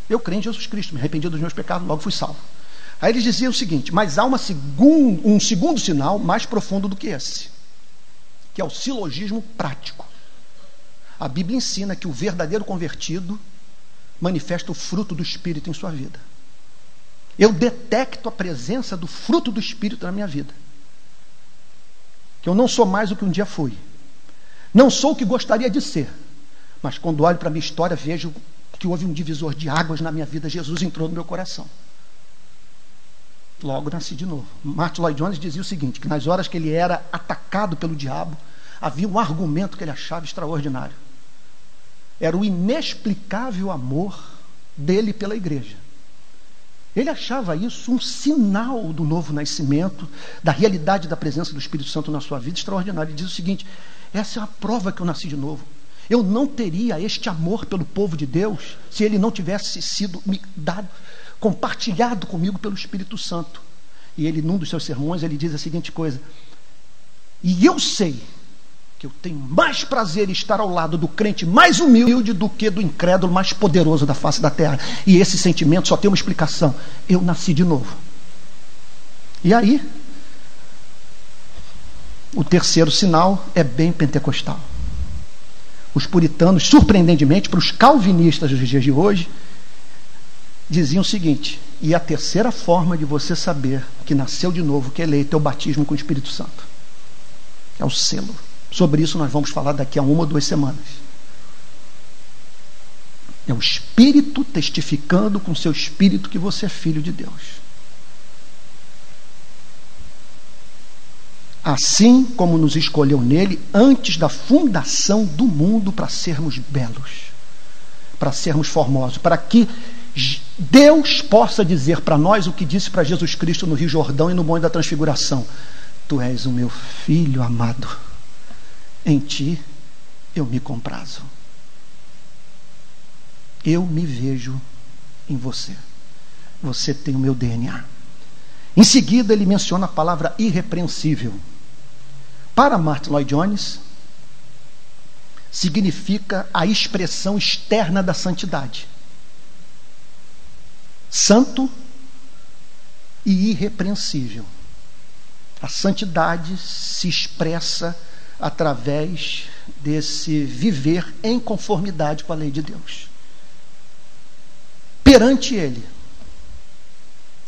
A: Eu creio em Jesus Cristo, me arrependi dos meus pecados, logo fui salvo. Aí eles diziam o seguinte: mas há uma segun, um segundo sinal mais profundo do que esse, que é o silogismo prático. A Bíblia ensina que o verdadeiro convertido manifesta o fruto do Espírito em sua vida. Eu detecto a presença do fruto do Espírito na minha vida. Que eu não sou mais o que um dia fui. Não sou o que gostaria de ser. Mas quando olho para a minha história, vejo que houve um divisor de águas na minha vida. Jesus entrou no meu coração. Logo nasci de novo. Martin Lloyd Jones dizia o seguinte: que nas horas que ele era atacado pelo diabo, havia um argumento que ele achava extraordinário. Era o inexplicável amor dele pela igreja. Ele achava isso um sinal do novo nascimento, da realidade da presença do Espírito Santo na sua vida extraordinário. Ele diz o seguinte: essa é a prova que eu nasci de novo. Eu não teria este amor pelo povo de Deus se ele não tivesse sido me dado, compartilhado comigo pelo Espírito Santo. E ele, num dos seus sermões, ele diz a seguinte coisa: E eu sei que eu tenho mais prazer em estar ao lado do crente mais humilde do que do incrédulo mais poderoso da face da terra. E esse sentimento só tem uma explicação: eu nasci de novo. E aí, o terceiro sinal é bem pentecostal. Os puritanos, surpreendentemente, para os calvinistas dos dias de hoje, diziam o seguinte: e a terceira forma de você saber que nasceu de novo, que é eleito, é o batismo com o Espírito Santo. É o selo. Sobre isso nós vamos falar daqui a uma ou duas semanas. É o Espírito testificando com seu Espírito que você é filho de Deus. Assim como nos escolheu nele antes da fundação do mundo para sermos belos, para sermos formosos, para que Deus possa dizer para nós o que disse para Jesus Cristo no Rio Jordão e no Monte da Transfiguração: Tu és o meu filho amado em ti eu me comprazo. Eu me vejo em você. Você tem o meu DNA. Em seguida, ele menciona a palavra irrepreensível. Para Martin Lloyd Jones, significa a expressão externa da santidade. Santo e irrepreensível. A santidade se expressa através desse viver em conformidade com a lei de Deus. Perante Ele,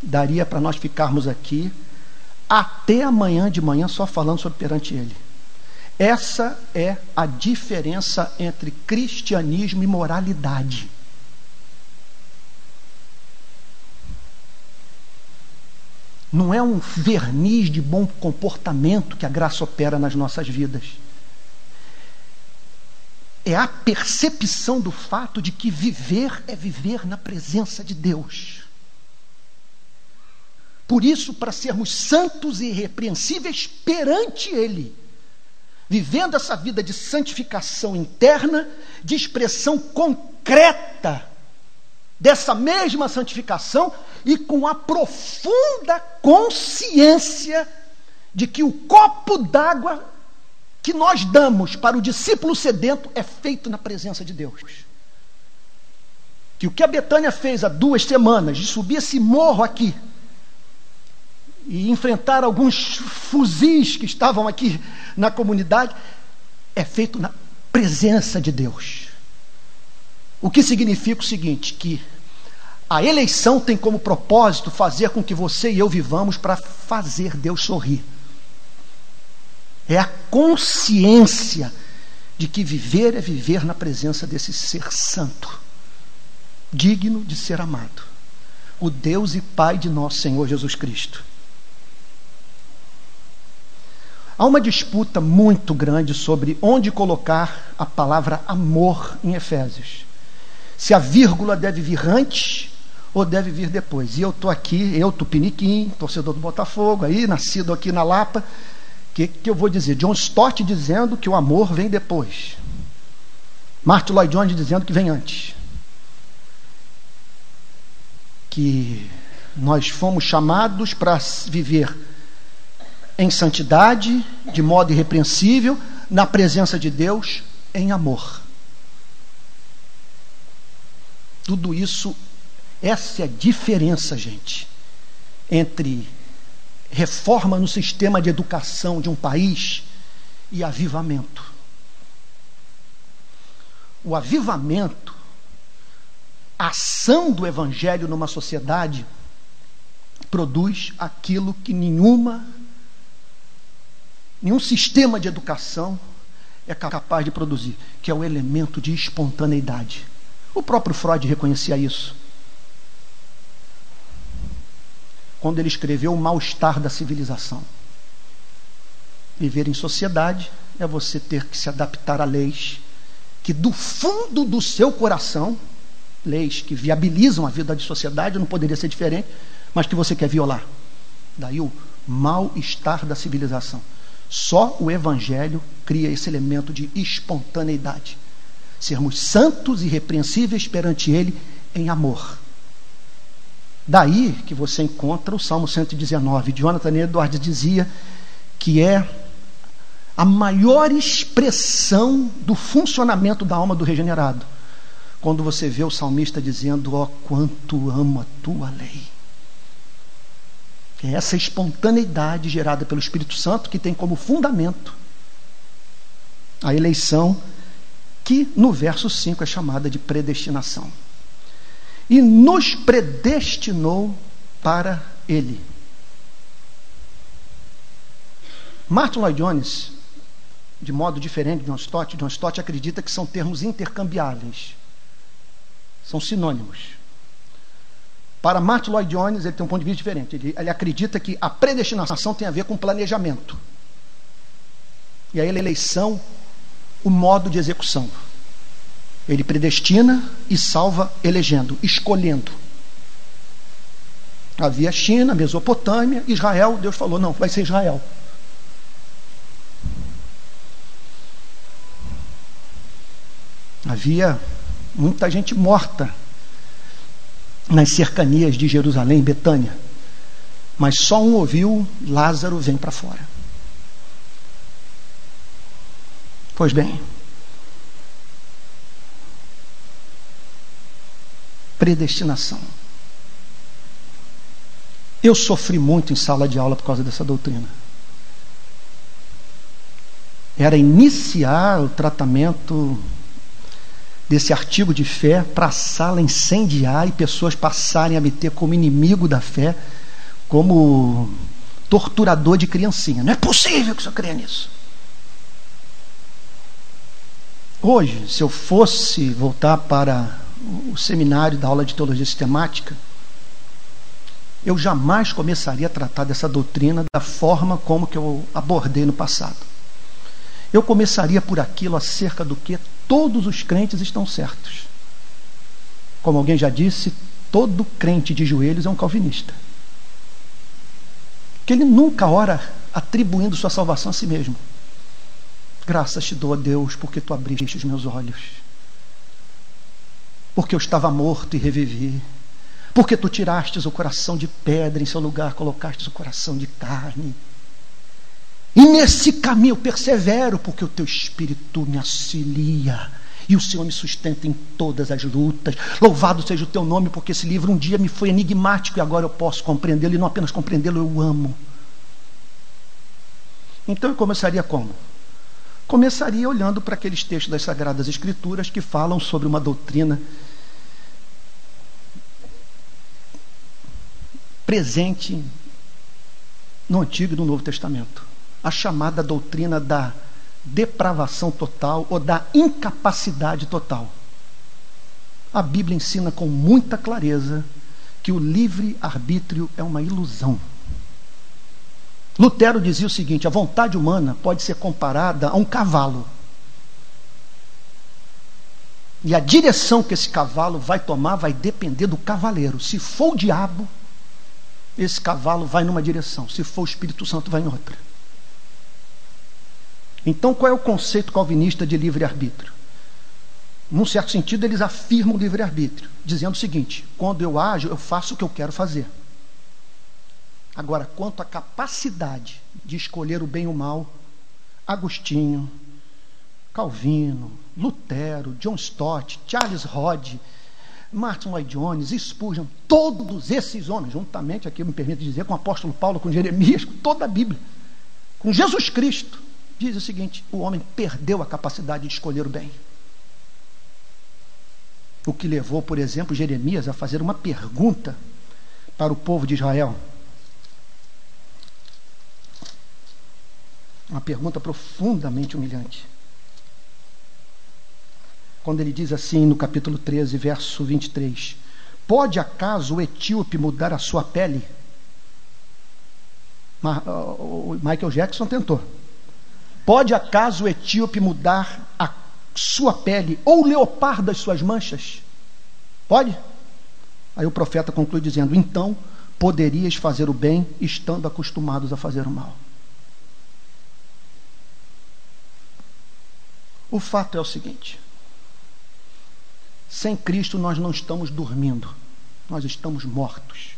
A: daria para nós ficarmos aqui até amanhã de manhã só falando sobre perante Ele. Essa é a diferença entre cristianismo e moralidade. Não é um verniz de bom comportamento que a graça opera nas nossas vidas. É a percepção do fato de que viver é viver na presença de Deus. Por isso, para sermos santos e irrepreensíveis perante Ele, vivendo essa vida de santificação interna, de expressão concreta dessa mesma santificação e com a profunda consciência de que o copo d'água que nós damos para o discípulo sedento é feito na presença de Deus. Que o que a Betânia fez há duas semanas, de subir esse morro aqui e enfrentar alguns fuzis que estavam aqui na comunidade, é feito na presença de Deus. O que significa o seguinte: que a eleição tem como propósito fazer com que você e eu vivamos para fazer Deus sorrir. É a consciência de que viver é viver na presença desse ser santo, digno de ser amado, o Deus e Pai de nosso Senhor Jesus Cristo. Há uma disputa muito grande sobre onde colocar a palavra amor em Efésios se a vírgula deve vir antes ou deve vir depois? E eu estou aqui, eu, Tupiniquim, torcedor do Botafogo, aí, nascido aqui na Lapa, o que, que eu vou dizer? John Stott dizendo que o amor vem depois. Martin Lloyd Jones dizendo que vem antes. Que nós fomos chamados para viver em santidade, de modo irrepreensível, na presença de Deus, em amor. Tudo isso, essa é a diferença, gente, entre reforma no sistema de educação de um país e avivamento. O avivamento, a ação do evangelho numa sociedade, produz aquilo que nenhuma nenhum sistema de educação é capaz de produzir, que é o elemento de espontaneidade. O próprio Freud reconhecia isso. Quando ele escreveu O Mal-Estar da Civilização. Viver em sociedade é você ter que se adaptar a leis que, do fundo do seu coração, leis que viabilizam a vida de sociedade, não poderia ser diferente, mas que você quer violar. Daí o mal-estar da civilização. Só o Evangelho cria esse elemento de espontaneidade. Sermos santos e repreensíveis perante Ele em amor. Daí que você encontra o Salmo 119. Jonathan Edwards dizia que é a maior expressão do funcionamento da alma do regenerado. Quando você vê o salmista dizendo: Ó, oh, quanto amo a tua lei. É essa espontaneidade gerada pelo Espírito Santo que tem como fundamento a eleição, que no verso 5 é chamada de predestinação. E nos predestinou para Ele. Martin Lloyd Jones, de modo diferente de John Stott, John Stott acredita que são termos intercambiáveis, são sinônimos. Para Martin Lloyd Jones, ele tem um ponto de vista diferente. Ele, ele acredita que a predestinação tem a ver com planejamento. E a eleição, o modo de execução. Ele predestina e salva elegendo, escolhendo. Havia China, Mesopotâmia, Israel, Deus falou: não, vai ser Israel. Havia muita gente morta nas cercanias de Jerusalém, Betânia. Mas só um ouviu: Lázaro vem para fora. Pois bem, predestinação. Eu sofri muito em sala de aula por causa dessa doutrina. Era iniciar o tratamento desse artigo de fé para a sala incendiar e pessoas passarem a me ter como inimigo da fé, como torturador de criancinha. Não é possível que o senhor creia nisso. Hoje, se eu fosse voltar para o seminário da aula de teologia sistemática, eu jamais começaria a tratar dessa doutrina da forma como que eu abordei no passado. Eu começaria por aquilo acerca do que todos os crentes estão certos. Como alguém já disse, todo crente de joelhos é um calvinista. Que ele nunca ora atribuindo sua salvação a si mesmo. Graças te dou a Deus porque tu abriste os meus olhos. Porque eu estava morto e revivi. Porque tu tirastes o coração de pedra em seu lugar, colocastes o coração de carne. E nesse caminho eu persevero, porque o teu espírito me auxilia. E o Senhor me sustenta em todas as lutas. Louvado seja o teu nome, porque esse livro um dia me foi enigmático e agora eu posso compreendê-lo. E não apenas compreendê-lo, eu amo. Então eu começaria como? Começaria olhando para aqueles textos das Sagradas Escrituras que falam sobre uma doutrina presente no Antigo e no Novo Testamento a chamada doutrina da depravação total ou da incapacidade total. A Bíblia ensina com muita clareza que o livre-arbítrio é uma ilusão. Lutero dizia o seguinte: a vontade humana pode ser comparada a um cavalo. E a direção que esse cavalo vai tomar vai depender do cavaleiro. Se for o diabo, esse cavalo vai numa direção. Se for o Espírito Santo, vai em outra. Então, qual é o conceito calvinista de livre-arbítrio? Num certo sentido, eles afirmam o livre-arbítrio, dizendo o seguinte: quando eu ajo, eu faço o que eu quero fazer. Agora, quanto à capacidade de escolher o bem e o mal, Agostinho, Calvino, Lutero, John Stott, Charles Rod, Martin Lloyd Jones, Spurgeon, todos esses homens, juntamente aqui me permito dizer, com o apóstolo Paulo, com Jeremias, com toda a Bíblia, com Jesus Cristo, diz o seguinte: o homem perdeu a capacidade de escolher o bem. O que levou, por exemplo, Jeremias a fazer uma pergunta para o povo de Israel. Uma pergunta profundamente humilhante. Quando ele diz assim no capítulo 13, verso 23: Pode acaso o etíope mudar a sua pele? Michael Jackson tentou. Pode acaso o etíope mudar a sua pele ou o leopardo das suas manchas? Pode? Aí o profeta conclui dizendo: Então poderias fazer o bem estando acostumados a fazer o mal. O fato é o seguinte: sem Cristo nós não estamos dormindo, nós estamos mortos.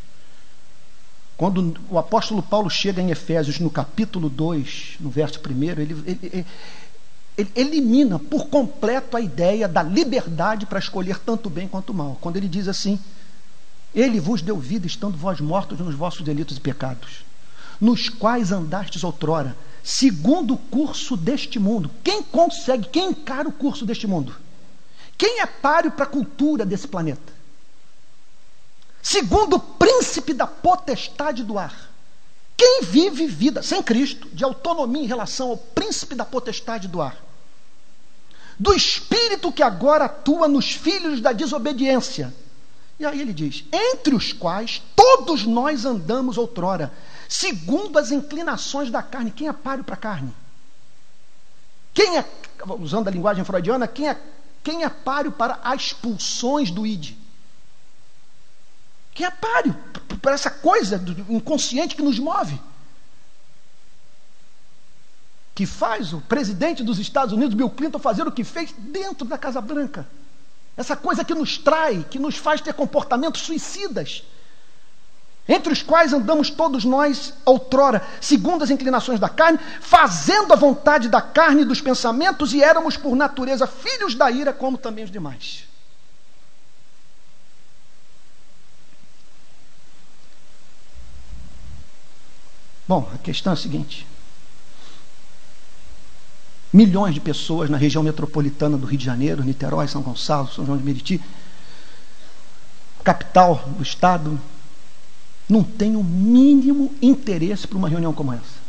A: Quando o apóstolo Paulo chega em Efésios, no capítulo 2, no verso 1, ele, ele, ele, ele elimina por completo a ideia da liberdade para escolher tanto bem quanto mal. Quando ele diz assim: Ele vos deu vida, estando vós mortos nos vossos delitos e pecados, nos quais andastes outrora segundo o curso deste mundo. Quem consegue, quem encara o curso deste mundo? Quem é páreo para a cultura desse planeta? Segundo o príncipe da potestade do ar. Quem vive vida sem Cristo, de autonomia em relação ao príncipe da potestade do ar? Do espírito que agora atua nos filhos da desobediência. E aí ele diz: entre os quais todos nós andamos outrora, segundo as inclinações da carne. Quem é páreo para a carne? Quem é, usando a linguagem freudiana, quem é, quem é páreo para as pulsões do id? Quem é páreo para essa coisa inconsciente que nos move? Que faz o presidente dos Estados Unidos, Bill Clinton, fazer o que fez dentro da Casa Branca. Essa coisa que nos trai, que nos faz ter comportamentos suicidas entre os quais andamos todos nós outrora, segundo as inclinações da carne, fazendo a vontade da carne e dos pensamentos, e éramos por natureza filhos da ira, como também os demais. Bom, a questão é a seguinte: milhões de pessoas na região metropolitana do Rio de Janeiro, Niterói, São Gonçalo, São João de Meriti, capital do estado, não tem o mínimo interesse para uma reunião como essa.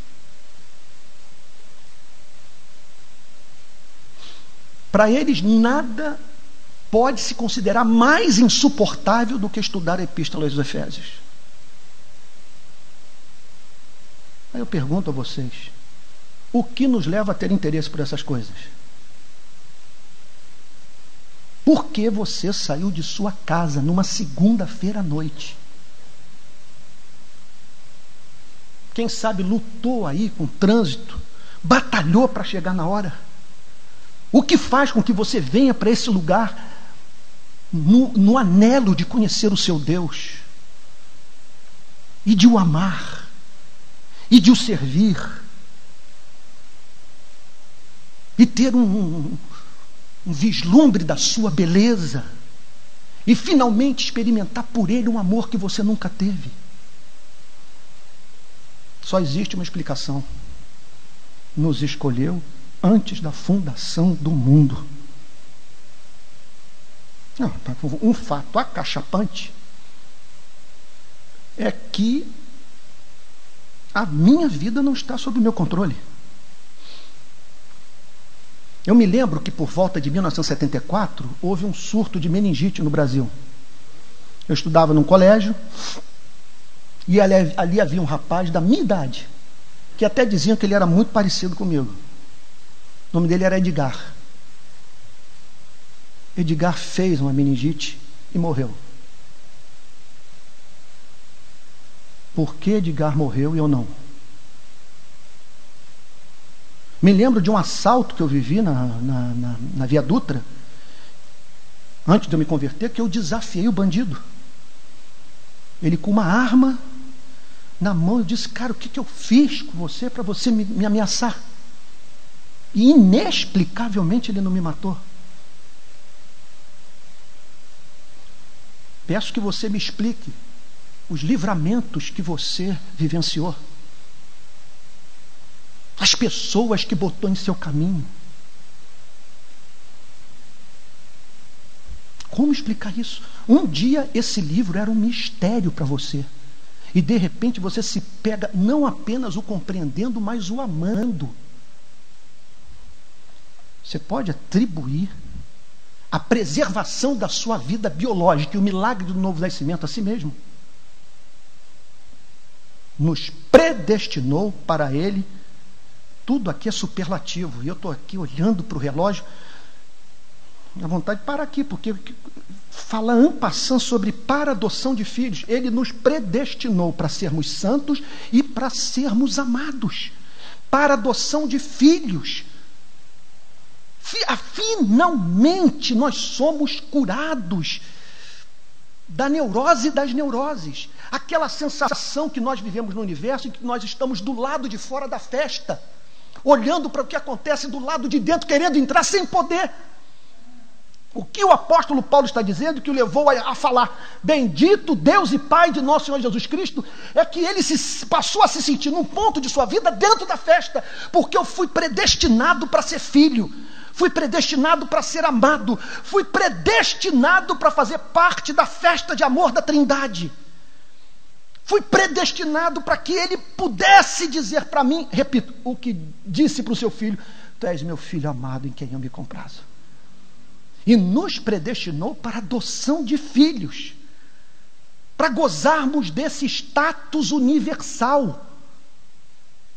A: Para eles, nada pode se considerar mais insuportável do que estudar a Epístola aos Efésios. Aí eu pergunto a vocês: o que nos leva a ter interesse por essas coisas? Por que você saiu de sua casa numa segunda-feira à noite? Quem sabe lutou aí com o trânsito, batalhou para chegar na hora. O que faz com que você venha para esse lugar no, no, anelo de conhecer o seu Deus e de o amar e de o servir e ter um, um, um vislumbre da sua beleza e finalmente experimentar por ele um amor que você nunca teve. Só existe uma explicação. Nos escolheu antes da fundação do mundo. Tá, um fato acachapante é que a minha vida não está sob o meu controle. Eu me lembro que por volta de 1974 houve um surto de meningite no Brasil. Eu estudava num colégio e ali, ali havia um rapaz da minha idade, que até diziam que ele era muito parecido comigo. O nome dele era Edgar. Edgar fez uma meningite e morreu. Por que Edgar morreu e eu não? Me lembro de um assalto que eu vivi na, na, na, na Via Dutra, antes de eu me converter, que eu desafiei o bandido. Ele com uma arma na mão, eu disse, cara, o que, que eu fiz com você para você me, me ameaçar? E inexplicavelmente ele não me matou. Peço que você me explique os livramentos que você vivenciou, as pessoas que botou em seu caminho. Como explicar isso? Um dia esse livro era um mistério para você. E de repente você se pega não apenas o compreendendo, mas o amando. Você pode atribuir a preservação da sua vida biológica e o milagre do novo nascimento a si mesmo nos predestinou para Ele. Tudo aqui é superlativo. E eu estou aqui olhando para o relógio. A vontade de parar aqui, porque fala ampassando sobre para adoção de filhos. Ele nos predestinou para sermos santos e para sermos amados. Para adoção de filhos. Finalmente nós somos curados da neurose das neuroses. Aquela sensação que nós vivemos no universo em que nós estamos do lado de fora da festa, olhando para o que acontece do lado de dentro, querendo entrar sem poder. O que o apóstolo Paulo está dizendo, que o levou a, a, falar, bendito Deus e Pai de nosso Senhor Jesus Cristo, é que ele se, passou a se sentir num ponto de sua vida dentro da festa, porque eu fui predestinado para ser filho, fui predestinado para ser amado, fui predestinado para fazer parte da festa de amor da Trindade. Fui predestinado para que ele pudesse dizer para mim, repito, o que disse para o seu filho: Tu és meu filho amado em quem eu me comprazo. E nos predestinou para adoção de filhos, para gozarmos desse status universal.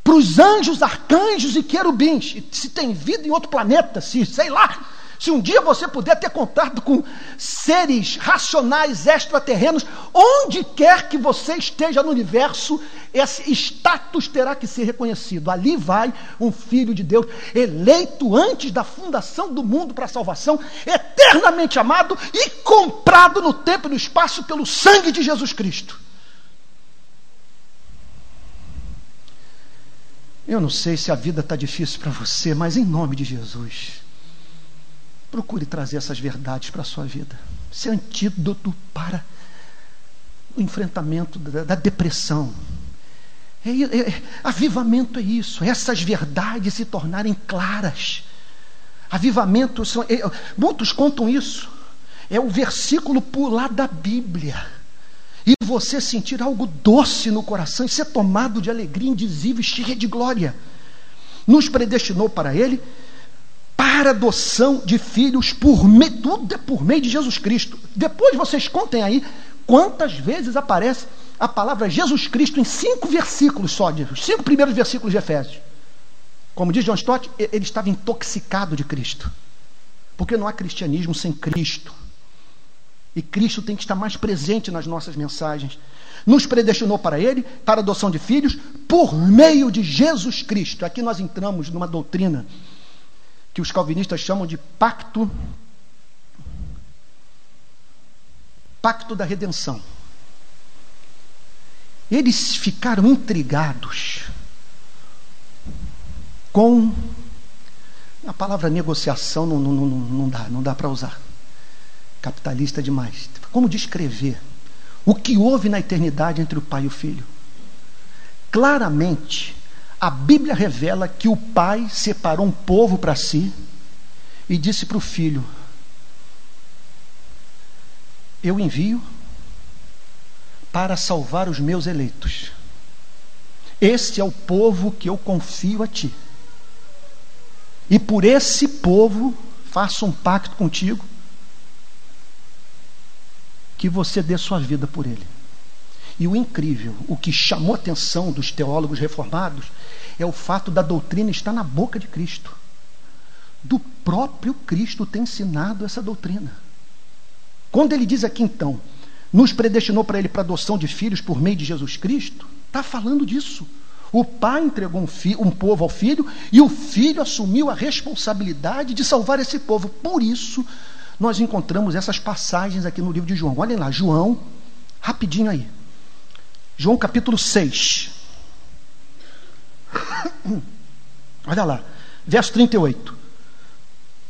A: Para os anjos, arcanjos e querubins. Se tem vida em outro planeta, se sei lá, se um dia você puder ter contato com seres racionais extraterrenos, onde quer que você esteja no universo, esse status terá que ser reconhecido. Ali vai um filho de Deus, eleito antes da fundação do mundo para a salvação, eternamente amado e comprado no tempo e no espaço pelo sangue de Jesus Cristo. Eu não sei se a vida está difícil para você, mas em nome de Jesus Procure trazer essas verdades para a sua vida. Esse antídoto para o enfrentamento da, da depressão. É, é, é, avivamento é isso, essas verdades se tornarem claras. Avivamento, são, é, muitos contam isso. É o versículo pular da Bíblia. E você sentir algo doce no coração e ser tomado de alegria indizível e cheia de glória. Nos predestinou para Ele para adoção de filhos por meio, tudo é por meio de Jesus Cristo. Depois vocês contem aí quantas vezes aparece a palavra Jesus Cristo em cinco versículos só, os cinco primeiros versículos de Efésios. Como diz John Stott, ele estava intoxicado de Cristo. Porque não há cristianismo sem Cristo. E Cristo tem que estar mais presente nas nossas mensagens. Nos predestinou para Ele, para a adoção de filhos, por meio de Jesus Cristo. Aqui nós entramos numa doutrina que os calvinistas chamam de pacto pacto da redenção. Eles ficaram intrigados com a palavra negociação não, não, não, não dá, não dá para usar. Capitalista demais. Como descrever o que houve na eternidade entre o pai e o filho? Claramente, a Bíblia revela que o pai separou um povo para si e disse para o filho: Eu envio para salvar os meus eleitos. Este é o povo que eu confio a ti. E por esse povo faço um pacto contigo que você dê sua vida por ele. E o incrível, o que chamou a atenção dos teólogos reformados, é o fato da doutrina estar na boca de Cristo. do próprio Cristo ter ensinado essa doutrina. Quando ele diz aqui então, nos predestinou para ele para adoção de filhos por meio de Jesus Cristo, está falando disso. O pai entregou um, um povo ao filho e o filho assumiu a responsabilidade de salvar esse povo. Por isso, nós encontramos essas passagens aqui no livro de João. Olhem lá, João, rapidinho aí. João capítulo 6. [coughs] Olha lá, verso 38.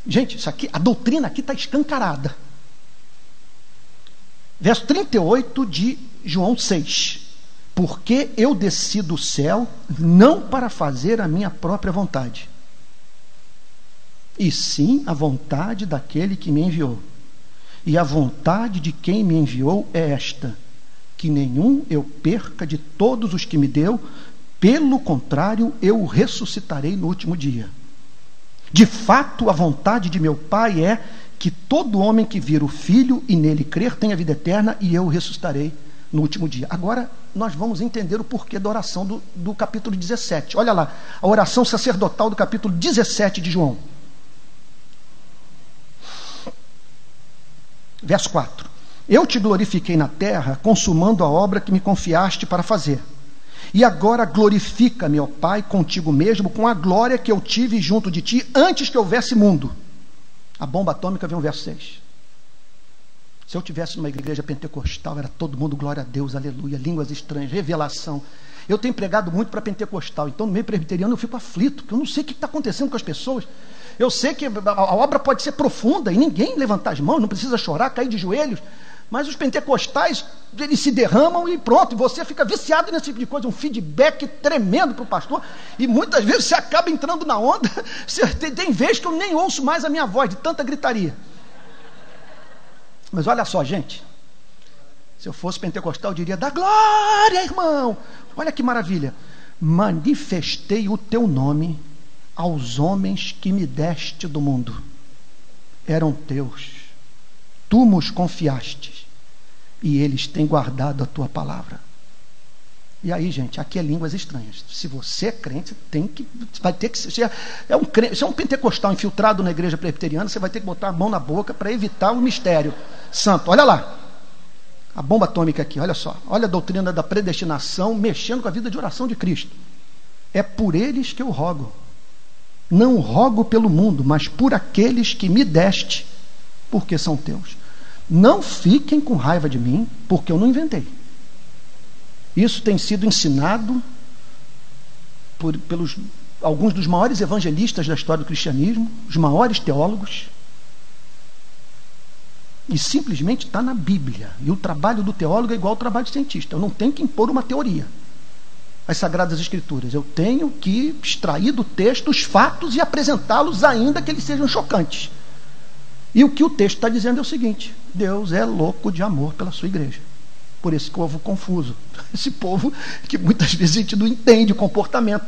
A: Gente, isso aqui, a doutrina aqui está escancarada. Verso 38 de João 6. Porque eu desci do céu não para fazer a minha própria vontade, e sim a vontade daquele que me enviou. E a vontade de quem me enviou é esta: que nenhum eu perca de todos os que me deu, pelo contrário, eu o ressuscitarei no último dia. De fato, a vontade de meu Pai é que todo homem que vir o Filho e nele crer tenha vida eterna, e eu o ressuscitarei no último dia. Agora, nós vamos entender o porquê da oração do, do capítulo 17. Olha lá, a oração sacerdotal do capítulo 17 de João. Verso 4: Eu te glorifiquei na terra, consumando a obra que me confiaste para fazer. E agora glorifica-me, ó Pai, contigo mesmo, com a glória que eu tive junto de ti antes que houvesse mundo. A bomba atômica vem o verso 6. Se eu tivesse numa igreja pentecostal, era todo mundo glória a Deus, aleluia, línguas estranhas, revelação. Eu tenho pregado muito para pentecostal, então no meio presbiteriano eu fico aflito, porque eu não sei o que está acontecendo com as pessoas. Eu sei que a obra pode ser profunda e ninguém levantar as mãos, não precisa chorar, cair de joelhos. Mas os pentecostais, eles se derramam e pronto, e você fica viciado nesse tipo de coisa, um feedback tremendo para o pastor, e muitas vezes você acaba entrando na onda. [laughs] Tem, tem vezes que eu nem ouço mais a minha voz, de tanta gritaria. Mas olha só, gente. Se eu fosse pentecostal, eu diria: da glória, irmão. Olha que maravilha. Manifestei o teu nome aos homens que me deste do mundo. Eram teus. Tu nos confiaste. E eles têm guardado a tua palavra. E aí, gente, aqui é línguas estranhas. Se você é crente, tem que, vai ter que ser. É um, se é um pentecostal infiltrado na igreja presbiteriana, você vai ter que botar a mão na boca para evitar o mistério santo. Olha lá. A bomba atômica aqui, olha só. Olha a doutrina da predestinação mexendo com a vida de oração de Cristo. É por eles que eu rogo. Não rogo pelo mundo, mas por aqueles que me deste, porque são teus. Não fiquem com raiva de mim, porque eu não inventei. Isso tem sido ensinado por, pelos alguns dos maiores evangelistas da história do cristianismo, os maiores teólogos. E simplesmente está na Bíblia. E o trabalho do teólogo é igual ao trabalho do cientista. Eu não tenho que impor uma teoria às Sagradas Escrituras. Eu tenho que extrair do texto os fatos e apresentá-los, ainda que eles sejam chocantes. E o que o texto está dizendo é o seguinte: Deus é louco de amor pela sua igreja por esse povo confuso. [laughs] Esse povo que muitas vezes a gente não entende o comportamento.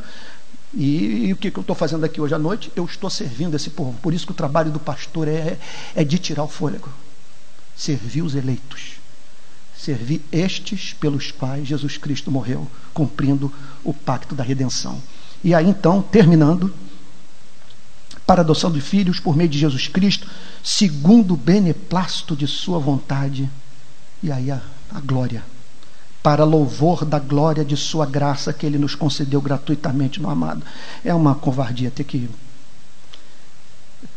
A: E, e o que, que eu estou fazendo aqui hoje à noite? Eu estou servindo esse povo. Por isso que o trabalho do pastor é, é de tirar o fôlego. Servir os eleitos. Servir estes pelos quais Jesus Cristo morreu, cumprindo o pacto da redenção. E aí então, terminando, para a adoção de filhos por meio de Jesus Cristo, segundo o beneplácito de Sua vontade. E aí a a glória, para louvor da glória de Sua graça que Ele nos concedeu gratuitamente no amado. É uma covardia ter que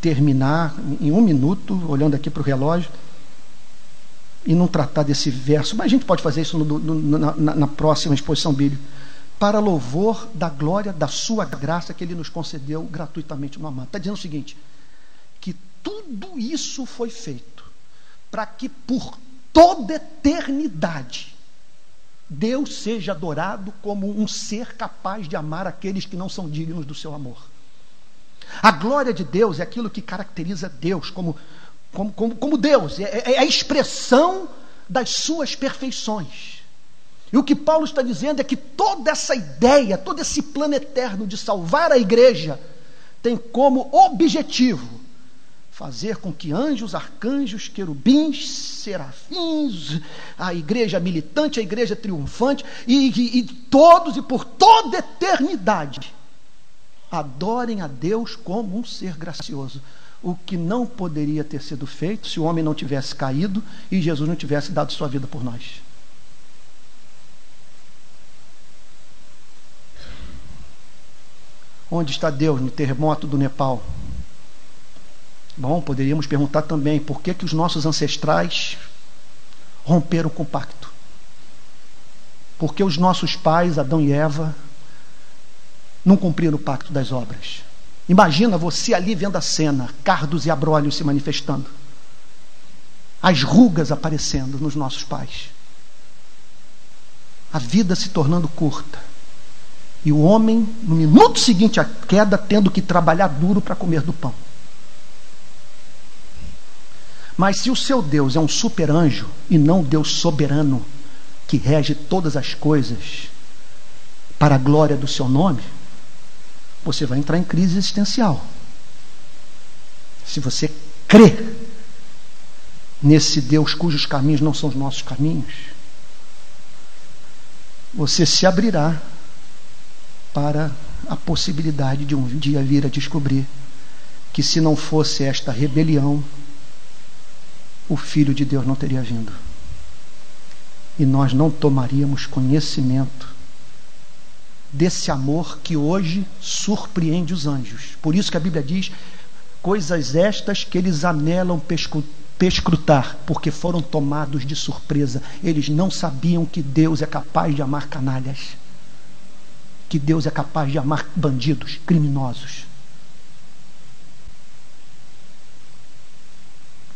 A: terminar em um minuto, olhando aqui para o relógio, e não tratar desse verso, mas a gente pode fazer isso no, no, na, na próxima exposição bíblica. Para louvor da glória da Sua graça que Ele nos concedeu gratuitamente no amado. Está dizendo o seguinte: tudo isso foi feito para que por toda eternidade, Deus seja adorado como um ser capaz de amar aqueles que não são dignos do seu amor. A glória de Deus é aquilo que caracteriza Deus como, como, como, como Deus, é, é a expressão das suas perfeições. E o que Paulo está dizendo é que toda essa ideia, todo esse plano eterno de salvar a igreja, tem como objetivo fazer com que anjos, arcanjos, querubins, serafins, a igreja militante, a igreja triunfante, e, e, e todos e por toda eternidade Adorem a Deus como um ser gracioso. O que não poderia ter sido feito se o homem não tivesse caído e Jesus não tivesse dado sua vida por nós. Onde está Deus no terremoto do Nepal? Bom, poderíamos perguntar também por que, que os nossos ancestrais romperam com o pacto? Por que os nossos pais, Adão e Eva, não cumpriram o pacto das obras? Imagina você ali vendo a cena, cardos e abrolhos se manifestando, as rugas aparecendo nos nossos pais, a vida se tornando curta, e o homem, no minuto seguinte à queda, tendo que trabalhar duro para comer do pão. Mas se o seu Deus é um super anjo e não Deus soberano, que rege todas as coisas para a glória do seu nome, você vai entrar em crise existencial. Se você crê nesse Deus cujos caminhos não são os nossos caminhos, você se abrirá para a possibilidade de um dia vir a descobrir que se não fosse esta rebelião, o Filho de Deus não teria vindo. E nós não tomaríamos conhecimento desse amor que hoje surpreende os anjos. Por isso que a Bíblia diz: coisas estas que eles anelam pescrutar, porque foram tomados de surpresa. Eles não sabiam que Deus é capaz de amar canalhas que Deus é capaz de amar bandidos, criminosos.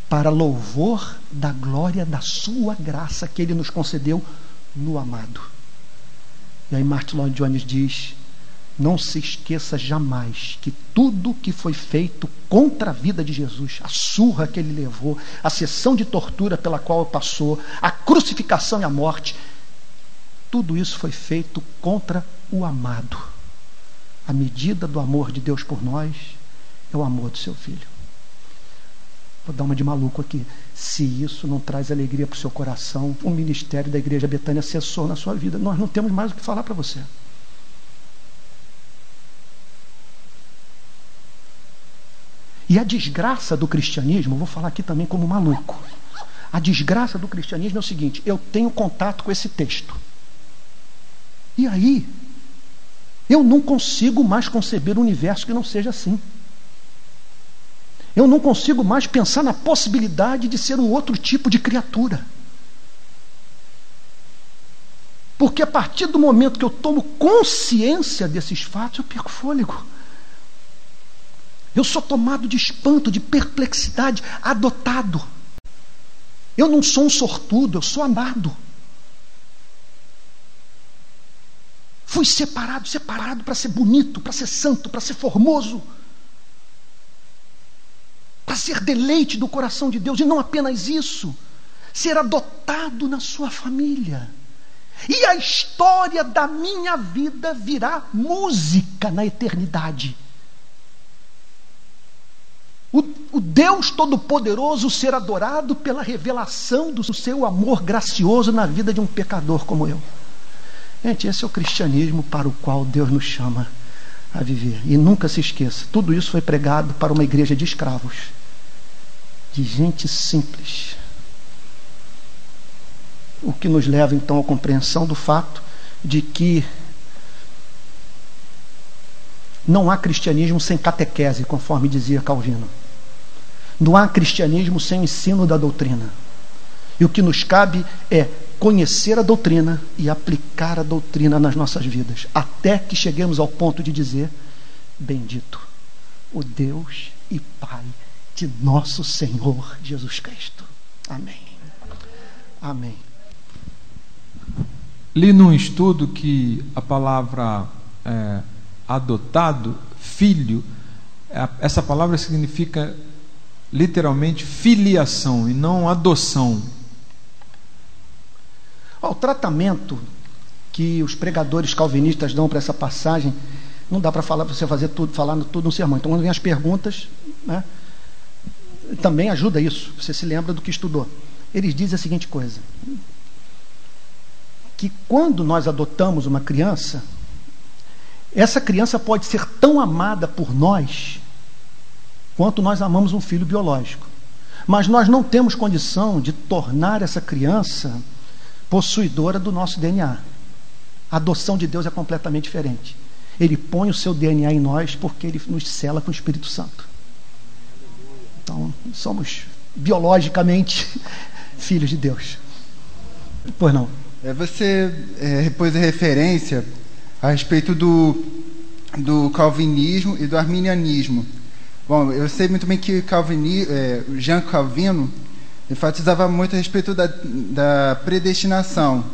A: Para louvor da glória da sua graça que ele nos concedeu no amado. E aí Martin Lloyd Jones diz: não se esqueça jamais que tudo que foi feito contra a vida de Jesus, a surra que ele levou, a sessão de tortura pela qual passou, a crucificação e a morte, tudo isso foi feito contra o amado. A medida do amor de Deus por nós é o amor do seu filho. Vou dar uma de maluco aqui. Se isso não traz alegria para o seu coração, o ministério da Igreja Betânia cessou na sua vida. Nós não temos mais o que falar para você. E a desgraça do cristianismo, vou falar aqui também como maluco. A desgraça do cristianismo é o seguinte: eu tenho contato com esse texto. E aí, eu não consigo mais conceber um universo que não seja assim. Eu não consigo mais pensar na possibilidade de ser um outro tipo de criatura. Porque a partir do momento que eu tomo consciência desses fatos, eu perco fôlego. Eu sou tomado de espanto, de perplexidade, adotado. Eu não sou um sortudo, eu sou amado. Fui separado, separado para ser bonito, para ser santo, para ser formoso, ser deleite do coração de Deus, e não apenas isso, ser adotado na sua família. E a história da minha vida virá música na eternidade. O, o Deus Todo-Poderoso ser adorado pela revelação do seu amor gracioso na vida de um pecador como eu. Gente, esse é o cristianismo para o qual Deus nos chama a viver. E nunca se esqueça: tudo isso foi pregado para uma igreja de escravos, de gente simples. O que nos leva então à compreensão do fato de que não há cristianismo sem catequese, conforme dizia Calvino. Não há cristianismo sem ensino da doutrina. E o que nos cabe é conhecer a doutrina e aplicar a doutrina nas nossas vidas, até que cheguemos ao ponto de dizer: Bendito o Deus e Pai de nosso Senhor Jesus Cristo. Amém. Amém.
B: Li num estudo que a palavra é, adotado, filho, é, essa palavra significa literalmente filiação e não adoção.
A: O tratamento que os pregadores calvinistas dão para essa passagem, não dá para falar você fazer tudo, falar tudo no sermão. Então, quando vem as perguntas, né, também ajuda isso. Você se lembra do que estudou. Eles dizem a seguinte coisa: que quando nós adotamos uma criança, Essa criança pode ser tão amada por nós quanto nós amamos um filho biológico. Mas nós não temos condição de tornar essa criança possuidora do nosso DNA. A adoção de Deus é completamente diferente. Ele põe o seu DNA em nós porque ele nos cela com o Espírito Santo. Então, somos biologicamente [laughs] filhos de Deus. Pois não.
C: É, você é, pôs a referência a respeito do, do calvinismo e do arminianismo. Bom, eu sei muito bem que Calvini, é, Jean Calvino enfatizava muito a respeito da, da predestinação,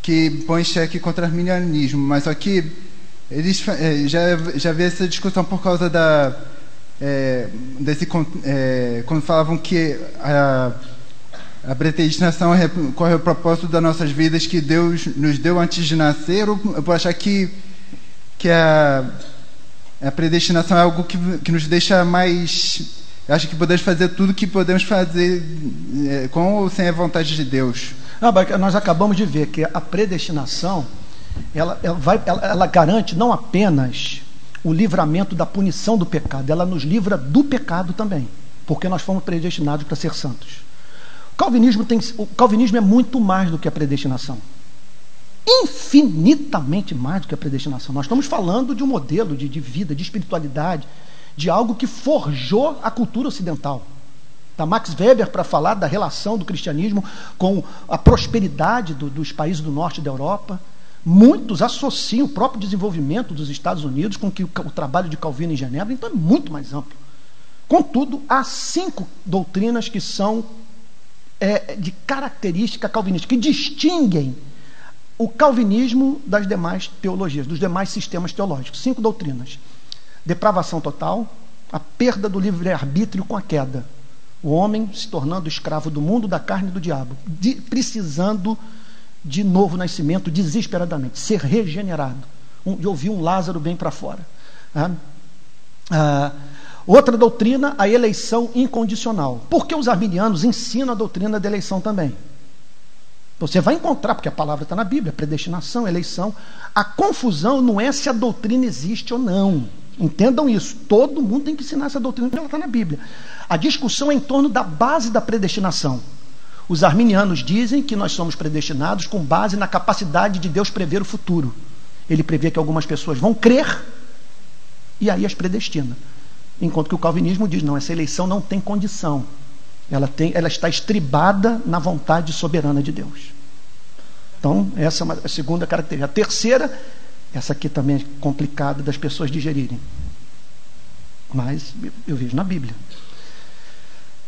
C: que põe em xeque contra o arminianismo, mas aqui eles é, já, já havia essa discussão por causa da. É, desse, é, quando falavam que a, a predestinação corre ao propósito das nossas vidas que Deus nos deu antes de nascer, ou por achar que, que a a predestinação é algo que, que nos deixa mais. Acho que podemos fazer tudo que podemos fazer é, com ou sem a vontade de Deus.
A: Não, nós acabamos de ver que a predestinação ela, ela, vai, ela, ela garante não apenas o livramento da punição do pecado, ela nos livra do pecado também, porque nós fomos predestinados para ser santos. O calvinismo, tem, o calvinismo é muito mais do que a predestinação infinitamente mais do que a predestinação. Nós estamos falando de um modelo de, de vida, de espiritualidade, de algo que forjou a cultura ocidental. Da Max Weber para falar da relação do cristianismo com a prosperidade do, dos países do norte da Europa. Muitos associam o próprio desenvolvimento dos Estados Unidos com que o, o trabalho de Calvino em Genebra, então é muito mais amplo. Contudo, há cinco doutrinas que são é, de característica calvinista, que distinguem o calvinismo das demais teologias, dos demais sistemas teológicos. Cinco doutrinas: depravação total, a perda do livre-arbítrio com a queda, o homem se tornando escravo do mundo, da carne e do diabo, de, precisando de novo nascimento desesperadamente, ser regenerado, um, de ouvir um Lázaro bem para fora. Ah, ah, outra doutrina, a eleição incondicional. Porque os arminianos ensinam a doutrina da eleição também. Você vai encontrar, porque a palavra está na Bíblia, predestinação, eleição. A confusão não é se a doutrina existe ou não. Entendam isso. Todo mundo tem que ensinar essa doutrina, porque ela está na Bíblia. A discussão é em torno da base da predestinação. Os arminianos dizem que nós somos predestinados com base na capacidade de Deus prever o futuro. Ele prevê que algumas pessoas vão crer e aí as predestina. Enquanto que o calvinismo diz: não, essa eleição não tem condição. Ela, tem, ela está estribada na vontade soberana de Deus. Então, essa é a segunda característica. A terceira, essa aqui também é complicada das pessoas digerirem. Mas eu vejo na Bíblia.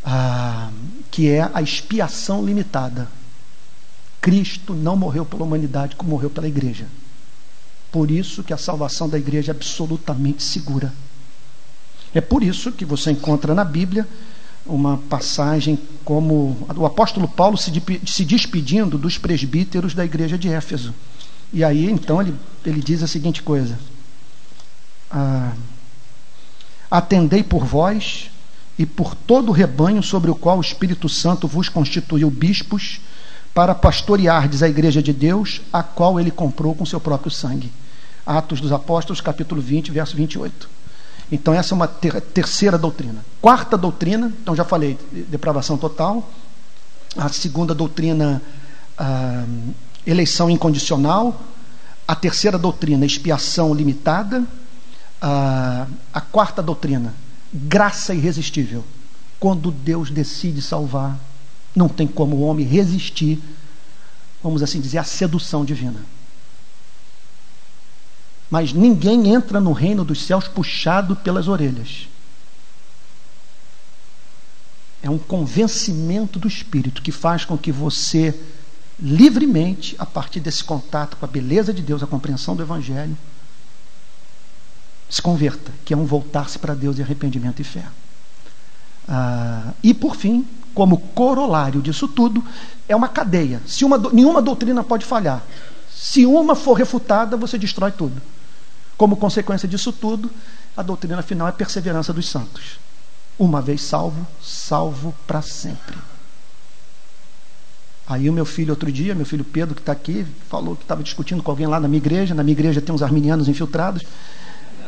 A: Ah, que é a expiação limitada. Cristo não morreu pela humanidade como morreu pela igreja. Por isso que a salvação da igreja é absolutamente segura. É por isso que você encontra na Bíblia uma passagem como o apóstolo Paulo se, despedindo dos presbíteros da igreja de Éfeso. E aí, então, ele, ele diz a seguinte coisa: ah, Atendei por vós e por todo o rebanho sobre o qual o Espírito Santo vos constituiu bispos, para pastoreardes a igreja de Deus, a qual ele comprou com seu próprio sangue. Atos dos Apóstolos, capítulo 20, verso 28. Então, essa é uma ter terceira doutrina. Quarta doutrina, então já falei, depravação total. A segunda doutrina, ah, eleição incondicional. A terceira doutrina, expiação limitada. Ah, a quarta doutrina, graça irresistível. Quando Deus decide salvar, não tem como o homem resistir, vamos assim dizer, à sedução divina. Mas ninguém entra no reino dos céus puxado pelas orelhas. É um convencimento do Espírito que faz com que você, livremente, a partir desse contato com a beleza de Deus, a compreensão do Evangelho, se converta, que é um voltar-se para Deus em arrependimento e fé. Ah, e, por fim, como corolário disso tudo, é uma cadeia. Se uma, nenhuma doutrina pode falhar. Se uma for refutada, você destrói tudo. Como consequência disso tudo, a doutrina final é a perseverança dos santos. Uma vez salvo, salvo para sempre. Aí o meu filho, outro dia, meu filho Pedro, que está aqui, falou que estava discutindo com alguém lá na minha igreja. Na minha igreja tem uns arminianos infiltrados.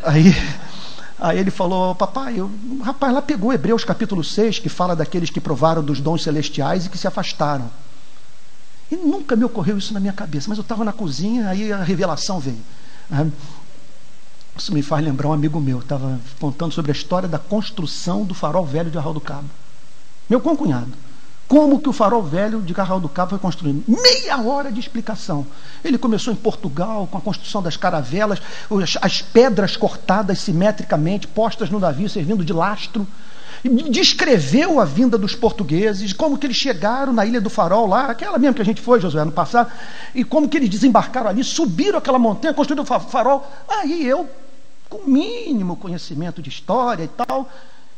A: Aí, aí ele falou, papai, eu, o rapaz lá pegou Hebreus capítulo 6, que fala daqueles que provaram dos dons celestiais e que se afastaram. E nunca me ocorreu isso na minha cabeça, mas eu estava na cozinha, aí a revelação veio. Isso me faz lembrar um amigo meu, estava contando sobre a história da construção do farol velho de Arral do Cabo. Meu concunhado. Como que o farol velho de Carral do Cabo foi construído? Meia hora de explicação. Ele começou em Portugal com a construção das caravelas, as pedras cortadas simetricamente, postas no navio, servindo de lastro. Descreveu a vinda dos portugueses, como que eles chegaram na Ilha do Farol, lá, aquela mesmo que a gente foi, Josué, no passado, e como que eles desembarcaram ali, subiram aquela montanha, construíram o farol. Aí eu, com mínimo conhecimento de história e tal,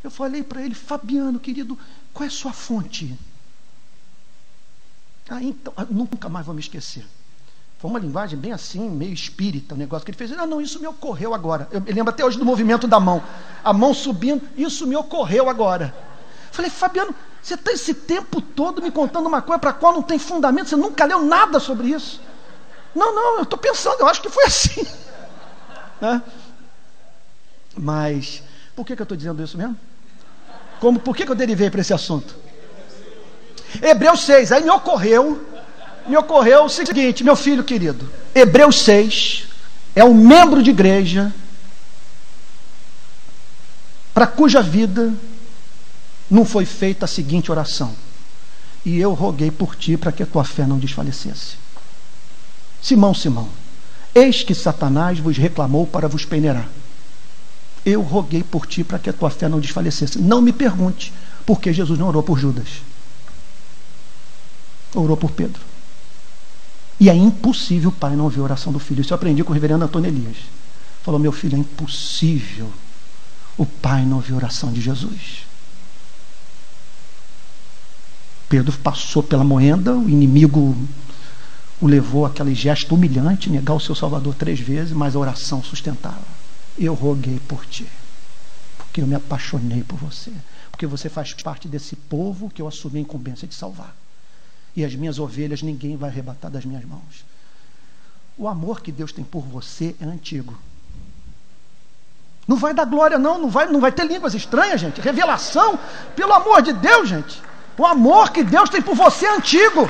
A: eu falei para ele, Fabiano, querido, qual é a sua fonte? Ah, então, ah, nunca mais vou me esquecer. Foi uma linguagem bem assim, meio espírita, o um negócio que ele fez. Ah, não, isso me ocorreu agora. Eu me lembro até hoje do movimento da mão. A mão subindo, isso me ocorreu agora. Falei, Fabiano, você está esse tempo todo me contando uma coisa para a qual não tem fundamento, você nunca leu nada sobre isso. Não, não, eu estou pensando, eu acho que foi assim. [laughs] Né? Mas, por que, que eu estou dizendo isso mesmo? Como, por que, que eu derivei para esse assunto? Hebreus 6, aí me ocorreu, me ocorreu o seguinte, meu filho querido, Hebreus 6 é um membro de igreja para cuja vida não foi feita a seguinte oração: E eu roguei por ti para que a tua fé não desfalecesse. Simão, Simão, eis que Satanás vos reclamou para vos peneirar. Eu roguei por ti para que a tua fé não desfalecesse. Não me pergunte por que Jesus não orou por Judas orou por Pedro. E é impossível o pai não ouvir a oração do filho. Isso eu aprendi com o reverendo Antônio Elias. Falou, meu filho, é impossível o pai não ouvir a oração de Jesus. Pedro passou pela moenda, o inimigo o levou àquele gesto humilhante, negar o seu Salvador três vezes, mas a oração sustentava. Eu roguei por ti, porque eu me apaixonei por você, porque você faz parte desse povo que eu assumi a incumbência de salvar e as minhas ovelhas ninguém vai arrebatar das minhas mãos. O amor que Deus tem por você é antigo. Não vai dar glória, não, não vai, não vai ter línguas estranhas, gente. Revelação, pelo amor de Deus, gente. O amor que Deus tem por você é antigo.